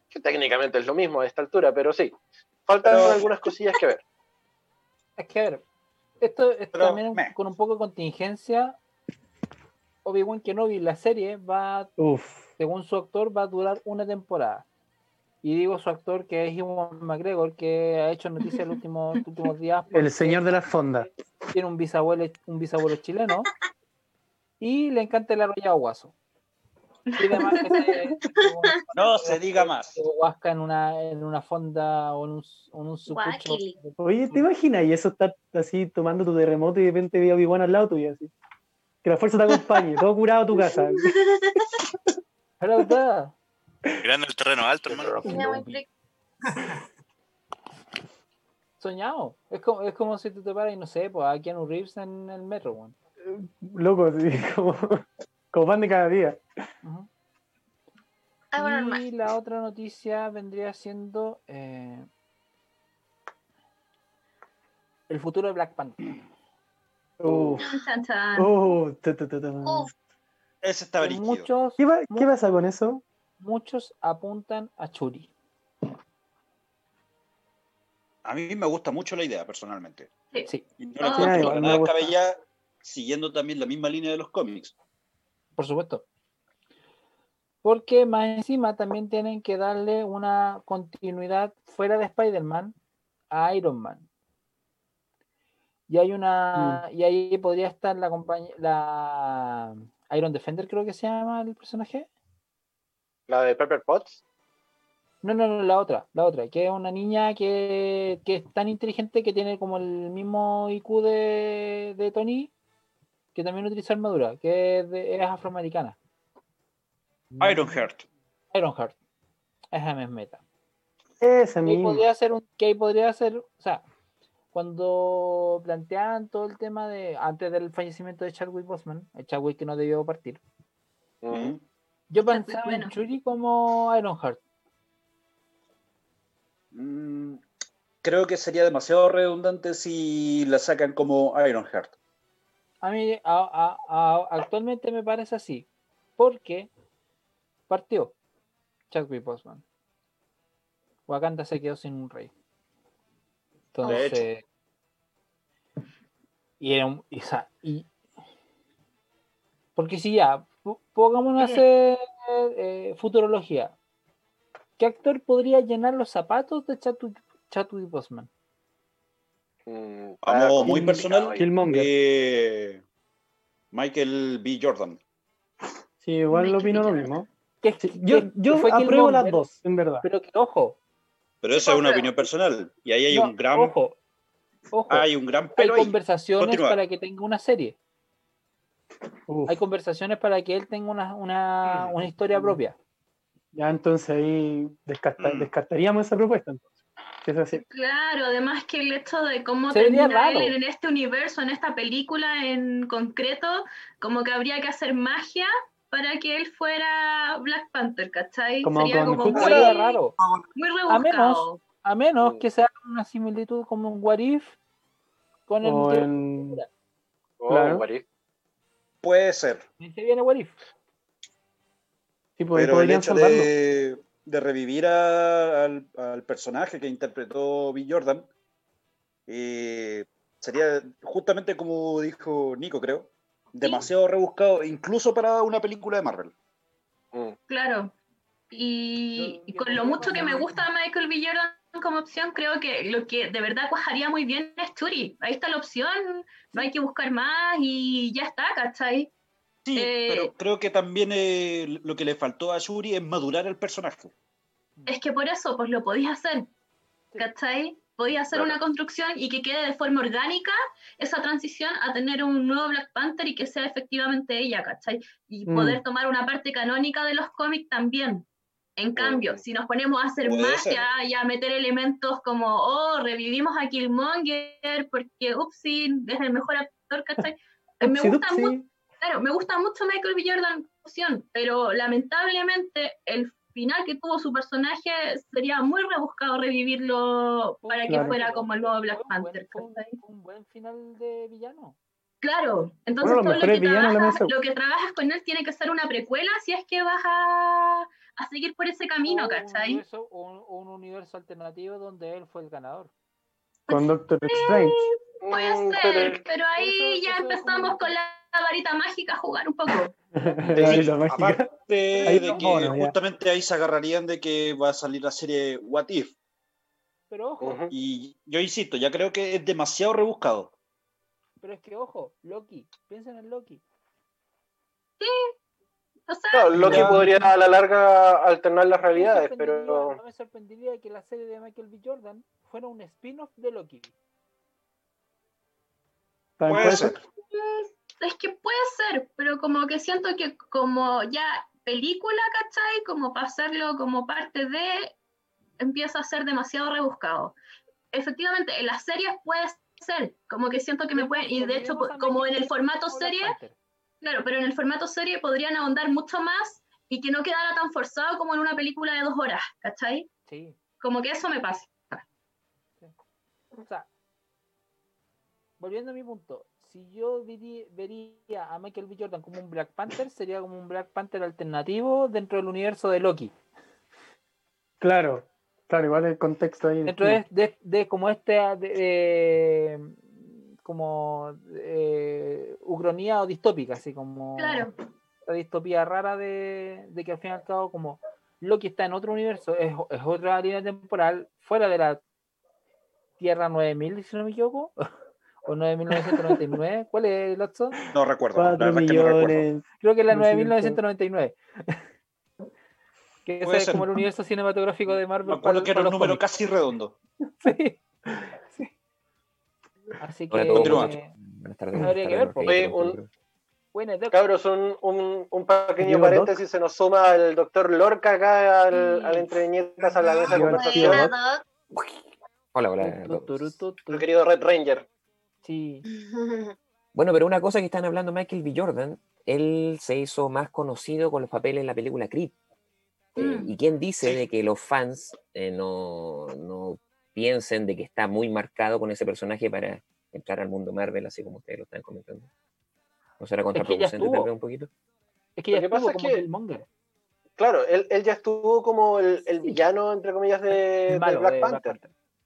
que técnicamente es lo mismo a esta altura, pero sí, faltan pero, algunas cosillas que ver. Es que a ver, esto es pero, también me. con un poco de contingencia. Obi-Wan Kenobi, la serie va, Uf. según su actor, va a durar una temporada. Y digo su actor que es Iwan McGregor, que ha hecho noticias los últimos, los últimos días. El señor de la fonda. Tiene un bisabuelo, un bisabuelo chileno. Y le encanta el arrollado guaso. Y además que se, *laughs* no se diga más. Huasca en una, en una fonda o en un, en un sucucho. Oye, ¿te imaginas? Y eso está así tomando tu terremoto y de repente ve a Obi-Wan al lado tuyo así. Que la fuerza te acompañe, todo curado a tu casa. *laughs* Grande el terreno alto, hermano. *laughs* Soñado. Es como, es como si tú te paras y no sé, pues a Keanu Reeves en el metro, weón. Loco, sí, como, como pan de cada día. Uh -huh. ah, bueno, y la otra noticia vendría siendo eh, el futuro de Black Panther. Uh. Uh, Ese está muchos, ¿Qué, va, ¿Qué pasa con eso? Muchos apuntan a Churi. A mí me gusta mucho la idea, personalmente. Sí. Y no la encuentro para nada descabellada, siguiendo también la misma línea de los cómics. Por supuesto. Porque más encima también tienen que darle una continuidad fuera de Spider-Man a Iron Man. Y hay una. Mm. Y ahí podría estar la compañía. La Iron Defender, creo que se llama el personaje. ¿La de Pepper Potts? No, no, no, la otra, la otra, que es una niña que, que es tan inteligente que tiene como el mismo IQ de, de Tony, que también utiliza armadura, que es, de, es afroamericana. Ironheart. Ironheart. Esa es meta. Esa que podría ser un, que podría ser, o sea, cuando planteaban todo el tema de antes del fallecimiento de Chadwick Boseman, el Chadwick que no debió partir. Uh -huh. Yo pensaba bueno. en Churi como Ironheart. Mm, creo que sería demasiado redundante si la sacan como Ironheart. A mí a, a, a, actualmente me parece así, porque partió Chadwick Boseman. Wakanda se quedó sin un rey. Entonces. Y era un. Y, y, porque si ya, pongámonos a hacer eh, futurología. ¿Qué actor podría llenar los zapatos de Chadwick Boseman? Mm, Vamos, muy personal. Eh, Michael B. Jordan. Sí, igual lo opino lo mismo. Que, sí, yo yo apruebo las dos, en verdad. Pero que, ojo. Pero eso es una opinión personal. Y ahí hay no, un gran. Ojo. Ojo. Hay un gran pelo Hay conversaciones Continúa. para que tenga una serie. Uf. Hay conversaciones para que él tenga una, una, una historia propia. Ya entonces ahí descarta, mm. descartaríamos esa propuesta entonces. Es así. Claro, además que el hecho de cómo termina él en este universo, en esta película en concreto, como que habría que hacer magia para que él fuera Black Panther, ¿cachai? Como Sería como muy, raro. muy rebuscado. A menos, a menos que sea una similitud como un What If con el... O en... Oh, claro. What If. Puede ser. Se viene What If. Sí, pues Pero el hecho de, de, revivir a, al, al, personaje que interpretó Bill Jordan eh, sería justamente como dijo Nico, creo, demasiado ¿Sí? rebuscado, incluso para una película de Marvel. Mm. Claro. Y, y, con lo mucho que me gusta Michael B. Jordan como opción, creo que lo que de verdad cuajaría muy bien es Churi. Ahí está la opción, no hay que buscar más y ya está, ¿cachai? Sí, eh, pero creo que también eh, lo que le faltó a Shuri es madurar el personaje. Es que por eso, pues lo podéis hacer, ¿cachai? podía hacer Claro. una construcción y que quede de forma orgánica esa transición a tener un nuevo Black Panther y que sea efectivamente ella, ¿cachai? Y Mm. poder tomar una parte canónica de los cómics también. En cambio, si nos ponemos a hacer magia y a meter elementos como, oh, revivimos a Killmonger porque, upsi, es el mejor actor, ¿cachai? *laughs* Me gusta Upsi, mucho. Claro, me gusta mucho Michael B. Jordan fusión, pero lamentablemente el final que tuvo su personaje sería muy rebuscado revivirlo para que fuera como el nuevo Black Fue un buen- Panther. fue un- buen final de villano. Claro, entonces todo lo que, trabajas, lo que trabajas con él tiene que ser una precuela si es que vas a, a seguir por ese camino, O un ¿cachai? universo- un universo alternativo donde él fue el ganador. Con Doctor Strange. *laughs* Puede Mm, ser, pero ahí eso- ya empezamos con la varita mágica a jugar un poco. *laughs* La varita mágica. Aparte Ahí de que ya. justamente ahí se agarrarían de que va a salir la serie What If. Pero ojo. Y yo insisto, ya creo que es demasiado rebuscado. pero es que ojo, Loki, piensen en Loki. O sea, Claro, Loki Ya. podría a la larga alternar las No realidades, pero No me sorprendería que la serie de Michael B. Jordan fuera un spin-off de Loki. Puede ser. Es que puede ser, pero como que siento que como ya película, ¿cachai? Como pasarlo como parte de, empieza a ser demasiado rebuscado. Efectivamente, en las series puede ser, como que siento que me pueden, y de hecho, como en el formato serie, claro, pero en el formato serie podrían ahondar mucho más y que no quedara tan forzado como en una película de dos horas, ¿cachai? Sí. Como que eso me pasa. O sea, volviendo a mi punto, si yo vería a Michael B. Jordan como un Black Panther, sería como un Black Panther alternativo dentro del universo de Loki. Claro, claro, igual el contexto ahí. Dentro de, de- de como este de- de- como eh, ucronía o distópica, así como Claro. la distopía rara de, de que al fin y al cabo como Loki está en otro universo, es, es otra línea temporal fuera de la Tierra 9000, si no me equivoco, *laughs* o 9999, *laughs* ¿cuál es el otro? No recuerdo. la 4 verdad es que no recuerdo. Creo que es la No sé, 9999. Que ese es como el universo cinematográfico de Marvel. Me acuerdo que era un número cómics. casi redondo. *laughs* Sí. Sí. Así que. Continúa. eh, Buenas tardes. Habría buenas que tardes, ver, cabros, un, un, un pequeño paréntesis, se nos suma el doctor Lorca acá al, Sí. al entre viñetas a la mesa de Diego conversación, Buena, Doc. Hola, hola. Tu, el querido Red Ranger. Sí. *laughs* Bueno, pero una cosa que están hablando Michael B. Jordan, él se hizo más conocido con los papeles en la película Creed. Eh, Mm. ¿Y quién dice de que los fans eh, no, no piensen de que está muy marcado con ese personaje para entrar al mundo Marvel, así como ustedes lo están comentando? ¿No será que contraproducente tal estuvo. vez un poquito? Es que ya Lo que estuvo pasa es como que- Killmonger. Claro, él, él ya estuvo como el, el villano, entre comillas, de, El de malo Black de Panther.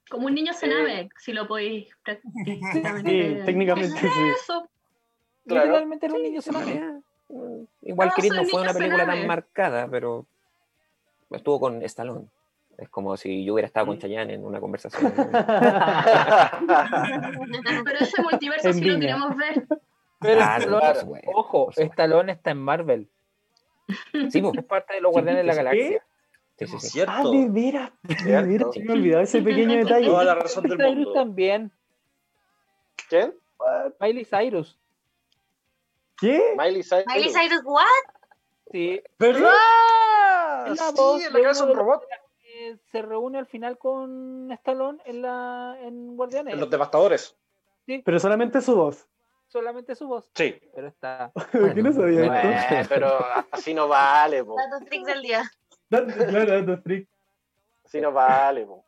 Como un niño Eh, cename, si lo podéis *laughs* Sí, prácticamente. técnicamente sí. Eso. Claro. Literalmente era un niño Sí, ya, mm, Igual Creed no fue una película tan marcada, pero estuvo con Stallone. Es como si yo hubiera estado con. Chayanne en una conversación. *laughs* Pero ese multiverso En sí lo queremos ver. Pero Stallone- ojo. Stallone está en Marvel. *laughs* Sí. Es parte de los Guardianes de la sí, sí. Sí, sí, sí. Ah, Cierto. de veras, de veras, se me olvidó ese pequeño detalle. Toda la razón del Cyrus mundo. también. ¿Quién? Miley Cyrus. ¿Qué? Miley Cyrus. Miley Cyrus, what? Sí. ¿Verdad? Es la Sí, voz en de la casa uno un robot. que se reúne al final con Stallone en la en Guardianes. En los devastadores. Pero solamente su voz. Solamente su voz. Sí. Pero está. *laughs* ¿Qué no sabía Bueno. esto? Pero así no vale, po. Datos freaks del día. Claro, datos freak. Así no vale, po.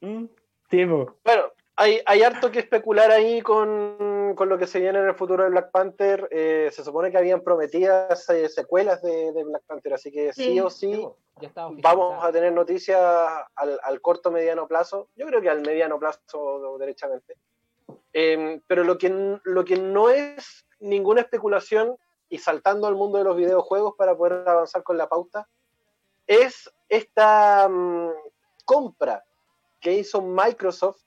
Mm, Tipo, Bueno, hay, hay harto que especular ahí con, con lo que se viene en el futuro de Black Panther. Eh, se supone que habían prometidas eh, secuelas de, de Black Panther, así que sí, Sí. o sí Ya vamos a tener noticias al, al corto mediano plazo. Yo creo que al mediano plazo, derechamente. Eh, pero lo que, lo que no es ninguna especulación, y saltando al mundo de los videojuegos para poder avanzar con la pauta, es esta mm, compra que hizo Microsoft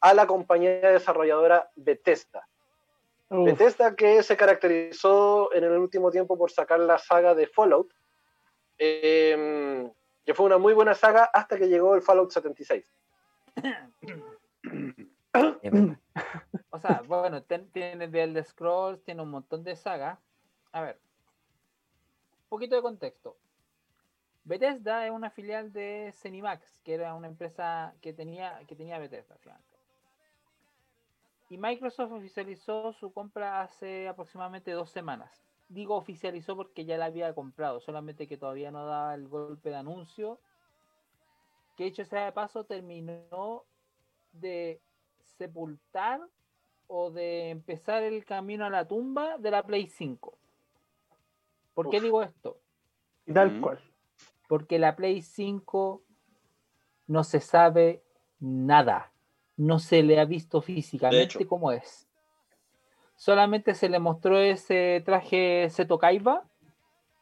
a la compañía desarrolladora Bethesda. uf, Bethesda que se caracterizó en el último tiempo por sacar la saga de Fallout, eh, que fue una muy buena saga hasta que llegó el Fallout 76. *coughs* o sea, bueno, tiene The Elder Scrolls, tiene un montón de sagas. A ver, un poquito de contexto. Bethesda es una filial de Cenimax, que era una empresa que tenía, que tenía Bethesda. Y Microsoft oficializó su compra hace aproximadamente dos semanas. Digo oficializó porque ya la había comprado, solamente que todavía no daba el golpe de anuncio. Que hecho sea de paso terminó de sepultar o de empezar el camino a la tumba de la Play 5. ¿Por qué digo esto? Y tal cual porque la Play 5 no se sabe nada, no se le ha visto físicamente cómo es. Solamente se le mostró ese traje Seto Kaiba.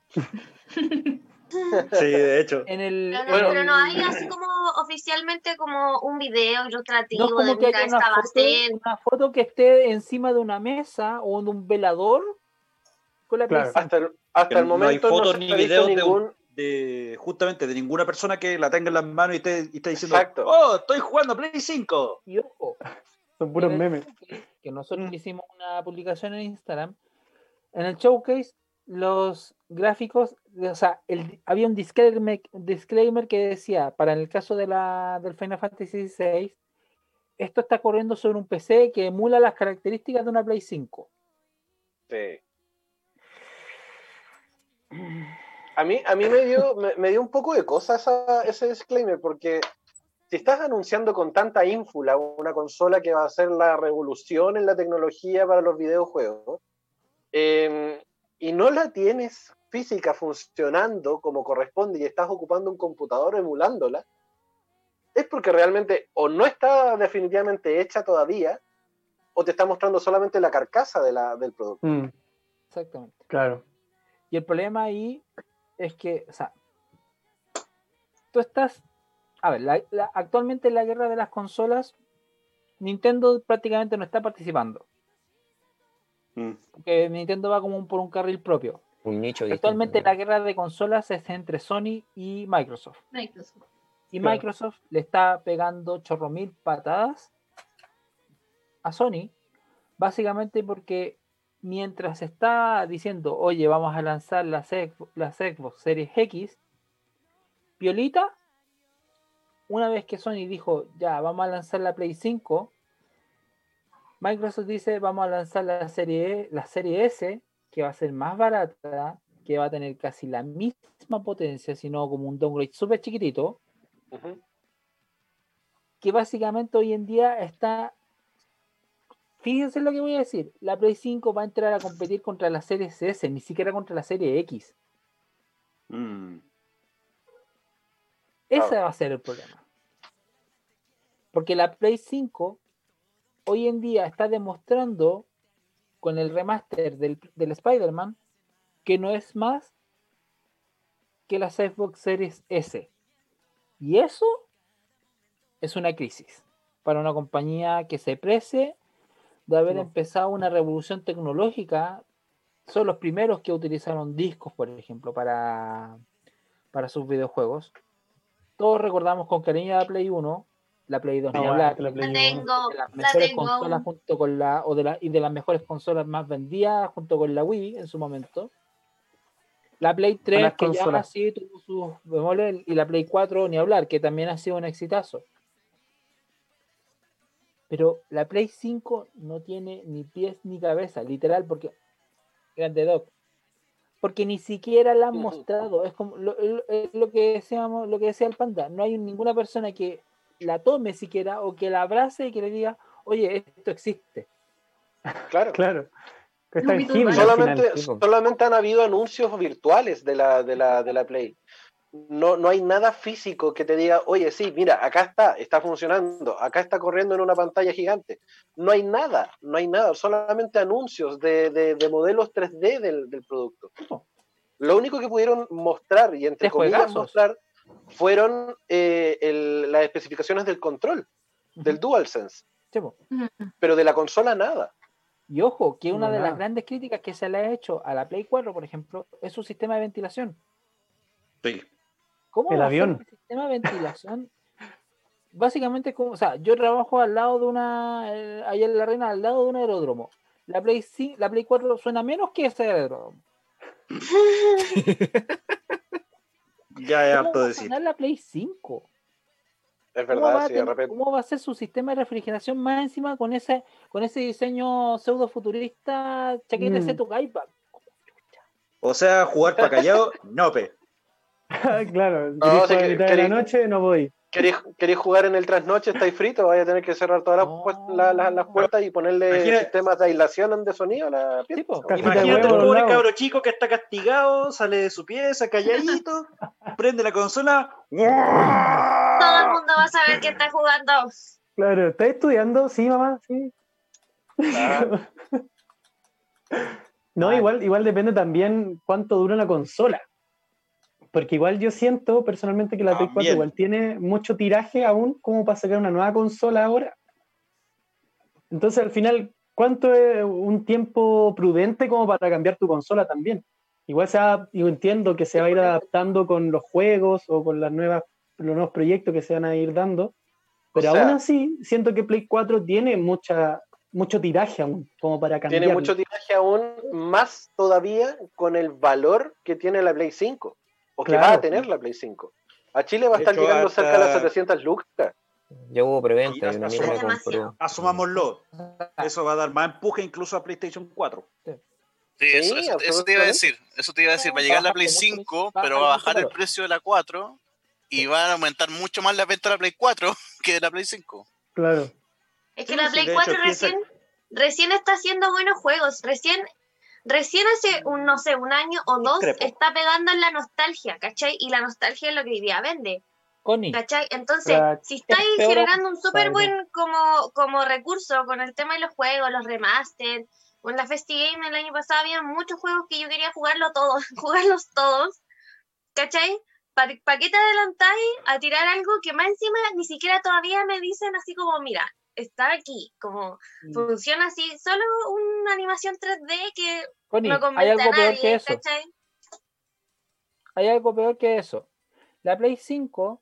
*laughs* Sí, de hecho. En el, pero, no, hay así como oficialmente como un video ilustrativo de que una foto, una foto que esté encima de una mesa o de un velador con la hasta, el, hasta el momento no, hay fotos ni videos ningún de justamente de ninguna persona que la tenga en las manos y esté, y esté diciendo, oh, estoy jugando Play 5. Y ojo, *laughs* son puros memes. Que nosotros mm. hicimos una publicación en Instagram. En el showcase, los gráficos, o sea, el, había un disclaimer, disclaimer que decía, para el caso de la, del Final Fantasy XVI, esto está corriendo sobre un PC que emula las características de una Play 5. Sí. A mí, a mí me, dio, me, dio un poco de cosas ese disclaimer, porque si estás anunciando con tanta ínfula una consola que va a ser la revolución en la tecnología para los videojuegos, em, y no la tienes física funcionando como corresponde y estás ocupando un computador emulándola, es porque realmente o no está definitivamente hecha todavía, o te está mostrando solamente la carcasa de la, del producto. Mm. Exactamente. Claro. Y el problema ahí es que, o sea, tú estás, a ver, actualmente en la guerra de las consolas, Nintendo prácticamente no está participando. Mm. Porque Nintendo va como por un carril propio. Un nicho Actualmente la guerra de consolas es entre Sony y Microsoft. Y Microsoft le está pegando chorro mil patadas a Sony, básicamente porque mientras está diciendo, oye, vamos a lanzar la, Xbox Series X, Piolita, una vez que Sony dijo, ya, vamos a lanzar la Play 5, Microsoft dice, vamos a lanzar la serie, e, la serie S, que va a ser más barata, que va a tener casi la misma potencia, sino como un downgrade súper chiquitito, que básicamente hoy en día está fíjense lo que voy a decir. La Play 5 va a entrar a competir contra la serie S, ni siquiera contra la serie X. Mm. Ese va a ser el problema. Porque la Play 5 hoy en día está demostrando con el remaster del, del Spider-Man que no es más que la Xbox Series S. Y eso es una crisis para una compañía que se precie de haber empezado una revolución tecnológica. Son los primeros que utilizaron discos, por ejemplo, para, para sus videojuegos. Todos recordamos con cariño la Play 1, la Play 2 ni hablar, la, Play tengo, de las mejores consolas junto con la, o de la, y de las mejores consolas más vendidas junto con la Wii en su momento. La Play 3, que ya así tuvo sus bemoles, y la Play 4, ni hablar, que también ha sido un exitazo. Pero la Play 5 no tiene ni pies ni cabeza, literal, porque. Grande Doc. Porque ni siquiera la han mostrado. Es como lo, lo, que decíamos, lo que decía el panda. No hay ninguna persona que la tome siquiera o que la abrace y que le diga, oye, esto existe. Claro, claro. solamente, solamente han habido anuncios virtuales de la, de la, de la Play no, no hay nada físico que te diga, oye, sí, mira, acá está, está funcionando, acá está corriendo en una pantalla gigante. No hay nada, no hay nada, solamente anuncios de, modelos 3D del, producto. Lo único que pudieron mostrar, y entre comillas mostrar, fueron eh, las especificaciones del control, del DualSense. Pero de la consola nada. Y ojo, que una de las grandes críticas que se le ha hecho a la Play 4, por ejemplo, es su sistema de ventilación. Sí ¿Cómo El avión. el sistema de ventilación? Básicamente, como, o sea, yo trabajo al lado de una, eh, allá en la reina, al lado de un aeródromo. La Play, 5 la Play 4 suena menos que ese aeródromo. *laughs* Ya es ¿Cómo harto va a decir. la Play 5? Es ¿Cómo verdad, va, a sí, de repente. cómo va a ser su sistema de refrigeración más encima con ese, con ese diseño pseudo futurista chaqueta Mm. tu? O sea, jugar para callado, no, pe. *laughs* claro, No, jugar a que- mitad de la noche, no voy. ¿Queréis, queréis jugar en el trasnoche? ¿Estáis fritos? Vaya a tener que cerrar todas las, la- la- las puertas y ponerle Imagina- sistemas de aislación de sonido a la pieza. de Imagínate los pobre cabro chico que está castigado, sale de su pieza, calladito, *laughs* prende la consola. *laughs* Todo el mundo va a saber que está jugando. Claro, ¿estás estudiando? Sí, mamá, sí. No, Vale. igual, igual depende también cuánto dura una consola. Porque igual yo siento personalmente que la Play 4 También. igual tiene mucho tiraje aún como para sacar una nueva consola ahora. Entonces al final, ¿cuánto es un tiempo prudente como para cambiar tu consola también? Igual se va- yo entiendo que se va a ir adaptando con los juegos o con las nuevas, los nuevos proyectos que se van a ir dando. Pero O sea- aún así, siento que Play 4 tiene mucha, mucho tiraje aún, como para cambiar. tiene mucho tiraje aún, más todavía con el valor que tiene la Play 5. O que va a tener la Play 5. A Chile va a estar hecho, llegando hasta- cerca de las 700 lucas. Ya hubo preventa, Y. Asumámoslo. Eso va a dar más empuje incluso a PlayStation 4. Sí, Sí, eso, eso- eso te iba a decir. Eso te iba a decir. Va a llegar la Play 5, pero va a bajar el precio de la 4 y va a aumentar mucho más la venta de la Play 4 *laughs* que de la Play 5. Claro. Es que Sí, la Play de 4 hecho, piensa- recién, recién está haciendo buenos juegos. Recién, recién hace un, no sé, un año o dos Discrepo. está pegando en la nostalgia, ¿cachai? Y la nostalgia es lo que hoy día vende, Connie, ¿cachai? Entonces, si estáis generando un súper buen como, como recurso con el tema de los juegos, los remaster, con la FestiGame el año pasado había muchos juegos que yo quería jugarlo todos, *laughs* jugarlos todos, ¿cachai? ¿Para qué te adelantáis a tirar algo que más encima ni siquiera todavía me dicen así como, mira, está aquí, como Mm. funciona así, solo una animación 3D que Connie, no hay convence algo a peor que eso. ¿cachai? Hay algo peor que eso. La Play 5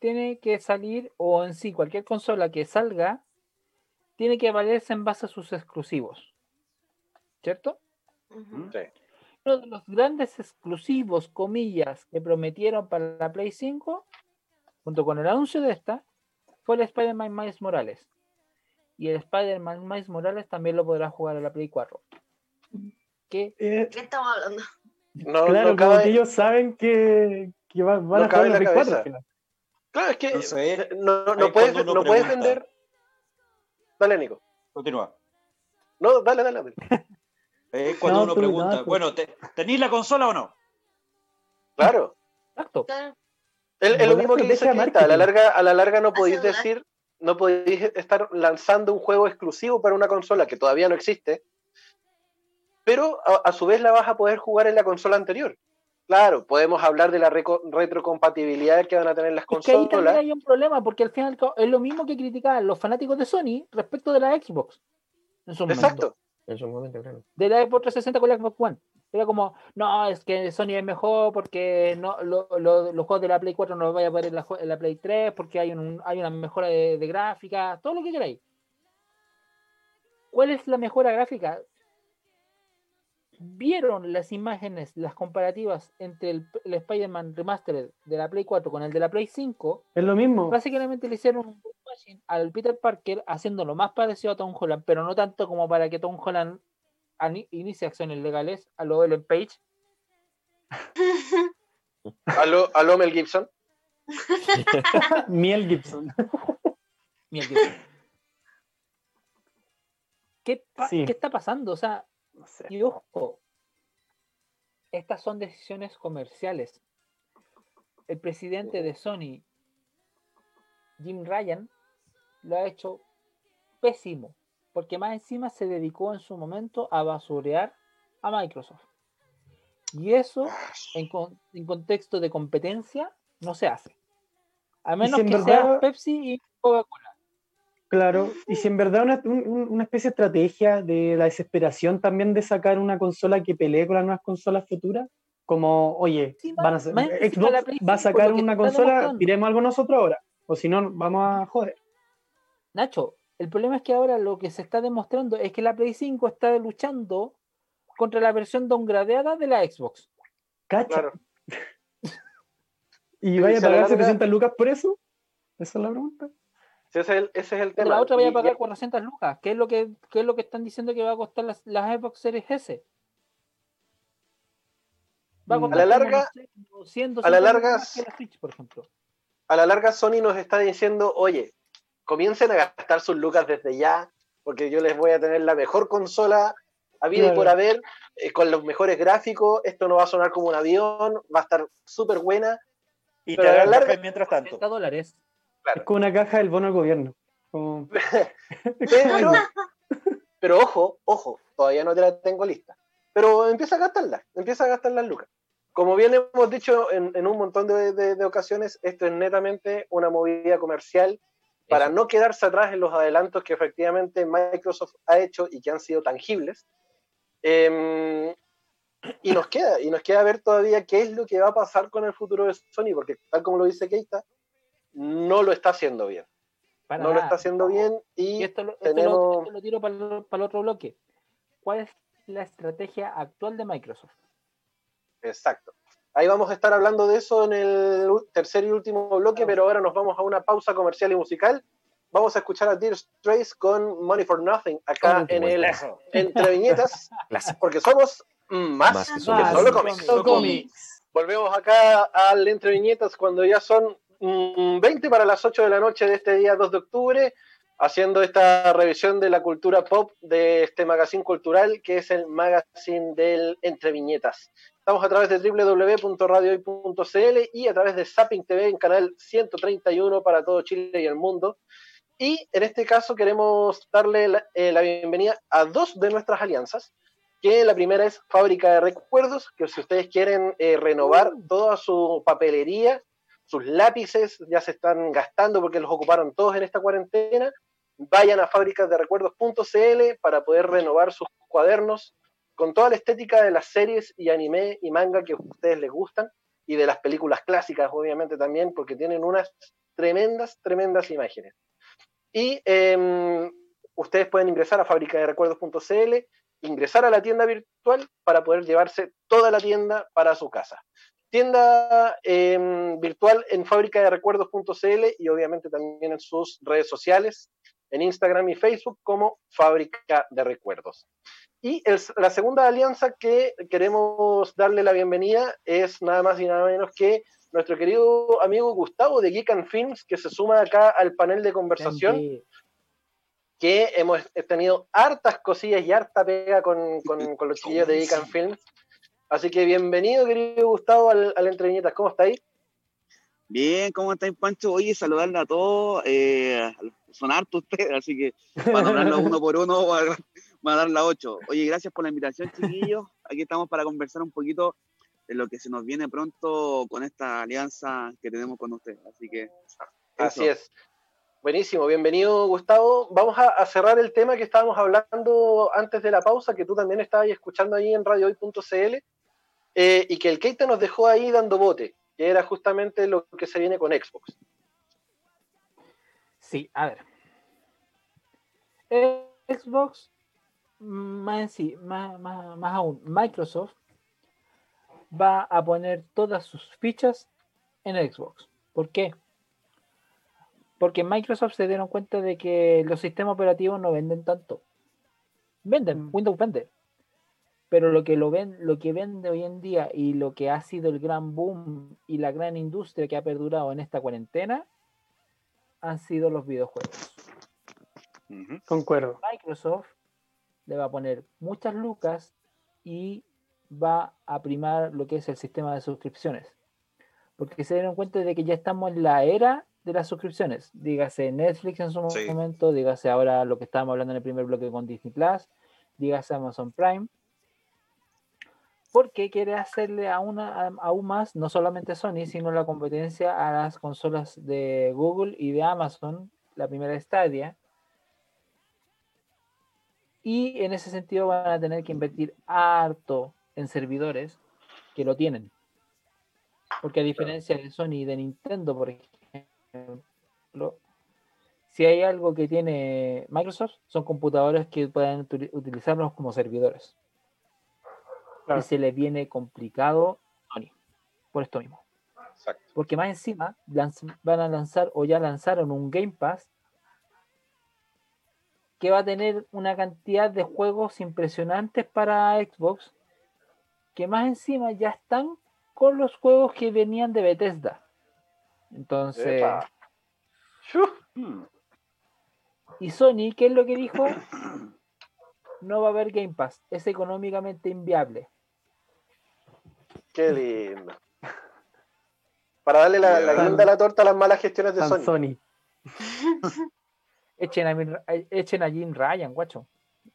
tiene que salir, o en sí, cualquier consola que salga, tiene que valerse en base a sus exclusivos. ¿Cierto? Sí. Uno de los grandes exclusivos, comillas, que prometieron para la Play 5, junto con el anuncio de esta, fue el Spider-Man Miles Morales. Y el Spider-Man Miles Morales también lo podrá jugar a la Play 4. ¿Qué? Eh, ¿Qué estamos hablando? No, claro, no como que ellos saben que, que va- van No a jugar en la la Play 4 cabeza. al final. Claro, es que eh, no, no, puedes, no puedes vender. Dale, Nico. Continúa. No, dale, dale. dale. Es *laughs* cuando No, uno pregunta, bueno, ¿te- ¿tenéis la consola o no? Claro. Exacto. Es, lo mismo que dice Crista, A la larga, a la larga no podéis decir, no podéis estar lanzando un juego exclusivo para una consola que todavía no existe, pero a, a su vez la vas a poder jugar en la consola anterior. Claro, podemos hablar de la retrocompatibilidad que van a tener las Es que ahí también consolas. hay un problema, porque al final es lo mismo que criticaban los fanáticos de Sony respecto de la Xbox. En su momento. En su momento, claro. de la Xbox 360 con la Xbox One. Era como, no, es que Sony es mejor porque no, lo- lo- los juegos de la Play 4 no los vaya a poder en la, la Play 3 porque hay, un, hay una mejora de gráfica, todo lo que queráis. ¿Cuál es la mejora gráfica? ¿Vieron las imágenes, las comparativas entre el, el Spider-Man Remastered de la Play 4 con el de la Play 5? Es lo mismo. Básicamente le hicieron un whitewashing al Peter Parker haciéndolo más parecido a Tom Holland, pero no tanto como para que Tom Holland inicie acciones legales a lo Ellen Page. *laughs* Aló, aló Mel Gibson. *laughs* Miel Gibson. Mira que- ¿Qué, pa- Sí. ¿Qué está pasando? O sea, No sé. y ojo, estas son decisiones comerciales. El presidente de Sony, Jim Ryan, lo ha hecho pésimo, porque más encima se dedicó en su momento a basurear a Microsoft. Y eso, en, con- en contexto de competencia, no se hace. A menos en que verdad- sea Pepsi y Coca-Cola. Claro, y si en verdad una, un- un- una especie de estrategia de la desesperación también de sacar una consola que pelee con las nuevas consolas futuras, como, oye, Sí, van a Xbox va a 5, sacar una consola, tiremos algo nosotros ahora, o si no, vamos a joder. Nacho, el problema es que ahora lo que se está demostrando es que la Play 5 está luchando contra la versión downgradeada de la Xbox. Cacha. Claro. *laughs* ¿Y vaya a pagar larga- 700 lucas por eso? Esa es la pregunta. Sí, ese, es el, ese es el De tema. la otra vaya a pagar y- 400 lucas. ¿Qué es lo que, qué es lo que están diciendo que va a costar las, las Xbox Series S? Va a Mm. costar A la larga- sé, como 100, a la 200 lucas larga más que la Switch, por ejemplo. a la larga Sony nos está diciendo, oye, comiencen a gastar sus lucas desde ya, porque yo les voy a tener la mejor consola a vida y Claro. por haber, eh, con los mejores gráficos, esto no va a sonar como un avión, va a estar súper buena. Y Pero te a la larga- mientras tanto. 30 dólares. Es como una caja del bono del gobierno. Como- *laughs* Pero, pero ojo, ojo, todavía no te la tengo lista. Pero empieza a gastarla, empieza a gastar las lucas. Como bien hemos dicho en, en un montón de, de- de ocasiones, esto es netamente una movida comercial para Eso. no quedarse atrás en los adelantos que efectivamente Microsoft ha hecho y que han sido tangibles. Em, y nos queda, y nos queda ver todavía qué es lo que va a pasar con el futuro de Sony, porque tal como lo dice Keita, no lo está haciendo bien. Para No lo está haciendo bien y, Y esto, lo- esto lo, tenemos- esto lo tiro para el, para el otro bloque. ¿Cuál es la estrategia actual de Microsoft? Exacto. Ahí vamos a estar hablando de eso en el tercer y último bloque, pero ahora nos vamos a una pausa comercial y musical. Vamos a escuchar a Dear Strays con Money for Nothing acá en el. Eso. Entre Viñetas, *laughs* *laughs* porque somos más, Más que que solo solo cómics. cómics. Cómics. Volvemos acá al Entre Viñetas cuando ya son 20 para las 8 de la noche de este día 2 de octubre, haciendo esta revisión de la cultura pop de este magazine cultural que es el magazine del Entre Viñetas. Estamos a través de www.radiohoy.cl y a través de Zapping TV en canal 131 para todo Chile y el mundo. Y en este caso queremos darle la, eh, la bienvenida a dos de nuestras alianzas, que la primera es Fábrica de Recuerdos, que si ustedes quieren eh, renovar toda su papelería, sus lápices ya se están gastando porque los ocuparon todos en esta cuarentena, vayan a fábricasderecuerdos.cl para poder renovar sus cuadernos con toda la estética de las series y anime y manga que a ustedes les gustan y de las películas clásicas obviamente también porque tienen unas tremendas, tremendas imágenes. Y eh, ustedes pueden ingresar a fábricaderecuerdos.cl, ingresar a la tienda virtual para poder llevarse toda la tienda para su casa. Tienda eh, virtual en fábricaderecuerdos.cl y obviamente también en sus redes sociales, en Instagram y Facebook como Fábrica de Recuerdos. Y el- la segunda alianza que queremos darle la bienvenida es nada más y nada menos que nuestro querido amigo Gustavo de Geek and Films, que se suma acá al panel de conversación que hemos tenido hartas cosillas y harta pega con, con- con los chiquillos de Geek and Films. Así que bienvenido, querido Gustavo, al, al Entre Viñetas. ¿Cómo está ahí? Bien, ¿cómo estáis, Pancho? Oye, saludarle a todos. eh, son hartos ustedes, así que para nombrarlos uno por uno, voy a, dar la 8. Oye, gracias por la invitación, chiquillos. Aquí estamos para conversar un poquito de lo que se nos viene pronto con esta alianza que tenemos con ustedes. Así que. Así es. Buenísimo, bienvenido Gustavo. Vamos a, a cerrar el tema que estábamos hablando antes de la pausa, que tú también estabas escuchando ahí en radiohoy.cl, eh, y que el Keita nos dejó ahí dando bote, que era justamente lo que se viene con Xbox. Sí, a ver. Xbox, más en sí, más, más, más aún, Microsoft va a poner todas sus fichas en Xbox. ¿Por qué? Porque Microsoft se dieron cuenta de que los sistemas operativos no venden tanto. Venden, Mm. Windows vende. Pero lo que lo ven, lo que vende hoy en día y lo que ha sido el gran boom y la gran industria que ha perdurado en esta cuarentena han sido los videojuegos. Concuerdo. Microsoft le va a poner muchas lucas y va a primar lo que es el sistema de suscripciones. Porque se dieron cuenta de que ya estamos en la era de las suscripciones. Dígase Netflix en su Sí. momento, dígase ahora lo que estábamos hablando en el primer bloque con Disney Plus, dígase Amazon Prime. Porque quiere hacerle aún, aún más, no solamente Sony, sino la competencia a las consolas de Google y de Amazon, la primera Stadia, y en ese sentido van a tener que invertir harto en servidores que lo tienen. Porque a diferencia de Sony y de Nintendo, por ejemplo, si hay algo que tiene Microsoft, son computadores que pueden util- utilizarlos como servidores. Claro. Se les viene complicado Sony, por esto mismo. Exacto. Porque más encima van a lanzar o ya lanzaron un Game Pass que va a tener una cantidad de juegos impresionantes para Xbox que más encima ya están con los juegos que venían de Bethesda. Entonces. Hmm. y Sony, ¿qué es lo que dijo? *clears throat* No va a haber Game Pass, es económicamente inviable. Qué lindo. Para darle la, la guinda a la torta a las malas gestiones de San Sony. Sony. Echen a, a- echen a Jim Ryan, guacho.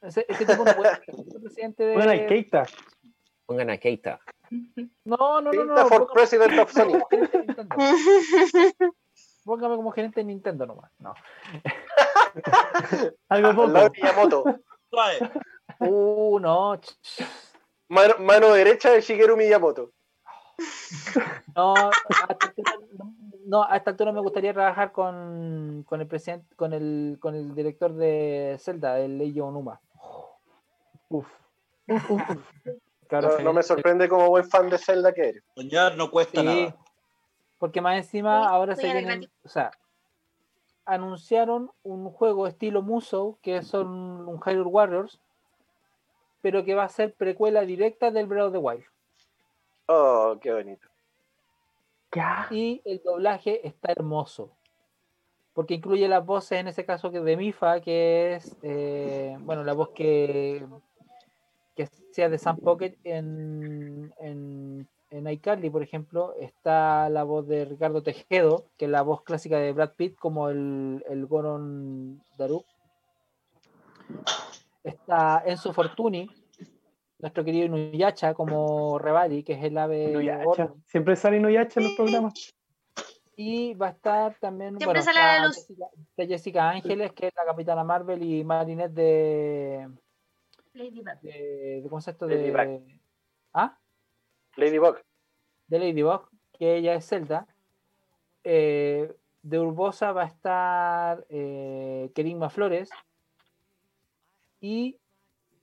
Ese, ese tipo no puede ser presidente de. Bueno, hay Keita. Pongan a Keita. No, no, no, no. Keita for póngame President of Sony. como gerente de Nintendo. *laughs* Póngame como gerente de Nintendo nomás. No. *laughs* Algo poco. Miyamoto. *laughs* Uh, no. Mano, mano derecha de Shigeru Miyamoto. No, a esta altura, no, no, a esta altura me gustaría trabajar con, con el presidente, con el, con el director de Zelda, el Leiji Onuma. Uf. Claro, No, no me sorprende como buen fan de Zelda que eres. Soñar no cuesta Sí, nada. porque más encima Sí, ahora se a vienen, o sea, anunciaron un juego estilo Musou, que son un Hyrule Warriors, pero que va a ser precuela directa del Breath of the Wild. Oh, qué bonito. Ya. Y el doblaje está hermoso. Porque incluye las voces, en ese caso, que de Mifa, que es, eh, bueno, la voz que, que hacía de Sam Pocket en, en, en iCarly, por ejemplo. Está la voz de Ricardo Tejedo, que es la voz clásica de Brad Pitt, como el, el Goron Daru. Está Enzo Fortuni, nuestro querido Inuyacha, como Revali, que es el ave Inuyacha. Siempre sale Inuyacha en los programas. Y va a estar también Siempre bueno, sale la luz. Jessica, está Jessica Ángeles, que es la Capitana Marvel, y Marinette de, Ladybug. de, de ¿cómo se llama esto? Ladybug. de ¿Ah? Ladybug. de Ladybug, que ella es Zelda. Eh, de Urbosa va a estar eh, Kerigma Flores. Y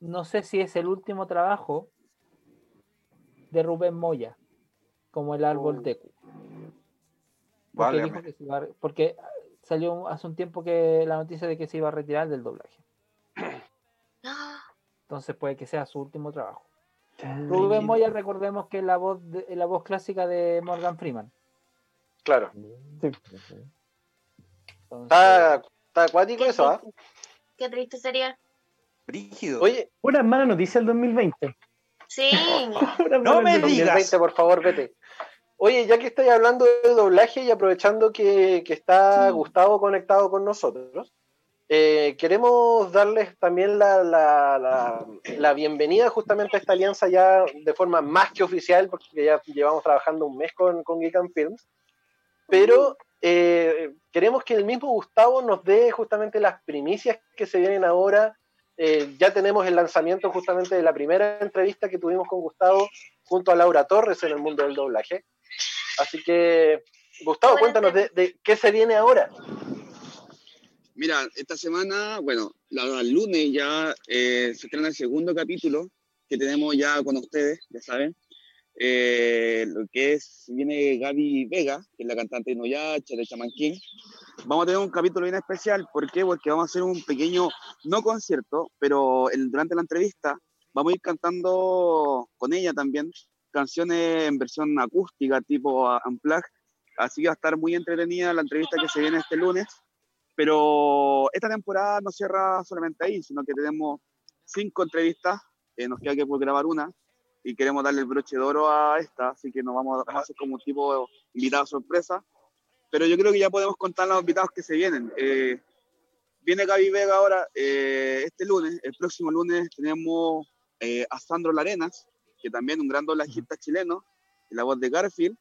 no sé si es el último trabajo de Rubén Moya, como el árbol. Deku. Porque, Válgame. dijo que se iba a- porque salió hace un tiempo que la noticia de que se iba a retirar del doblaje. *gasps* Entonces puede que sea su último trabajo. Rubén Moya, recordemos que es la voz, de- la voz clásica de Morgan Freeman. Claro. Sí. Entonces, Está, está acuático Qué eso, ¿ah? triste. Qué triste sería. Brígido. Oye, Una mala noticia del 2020. Sí. *laughs* Una No mala me noticia. digas. 2020, por favor, vete. Oye, ya que estáis hablando de doblaje y aprovechando que, que está Gustavo conectado con nosotros, eh, queremos darles también la, la- la- la bienvenida justamente a esta alianza ya de forma más que oficial, porque ya llevamos trabajando un mes con, con Geek and Films, pero eh, queremos que el mismo Gustavo nos dé justamente las primicias que se vienen ahora. Eh, ya tenemos el lanzamiento justamente de la primera entrevista que tuvimos con Gustavo junto a Laura Torres en el mundo del doblaje. Así que, Gustavo, cuéntanos de, de qué se viene ahora. Mira, esta semana, bueno, la, el lunes ya eh, se estrena el segundo capítulo que tenemos ya con ustedes, ya saben. Eh, lo que es, viene Gaby Vega, que es la cantante de Noyacha, de Chaman King. Vamos a tener un capítulo bien especial, ¿por qué? Porque vamos a hacer un pequeño, no concierto, pero el- durante la entrevista vamos a ir cantando con ella también canciones en versión acústica, tipo Unplugged. Así que va a estar muy entretenida la entrevista que se viene este lunes. Pero esta temporada no cierra solamente ahí, sino que tenemos cinco entrevistas, eh, nos queda que por grabar una, y queremos darle el broche de oro a esta, así que nos vamos, vamos a hacer como un tipo invitado sorpresa. Pero yo creo que ya podemos contar los invitados que se vienen. Eh, viene Gaby Vega ahora, eh, este lunes, el próximo lunes tenemos eh, a Sandro Larenas, que también un gran doblajista chileno, la voz de Garfield.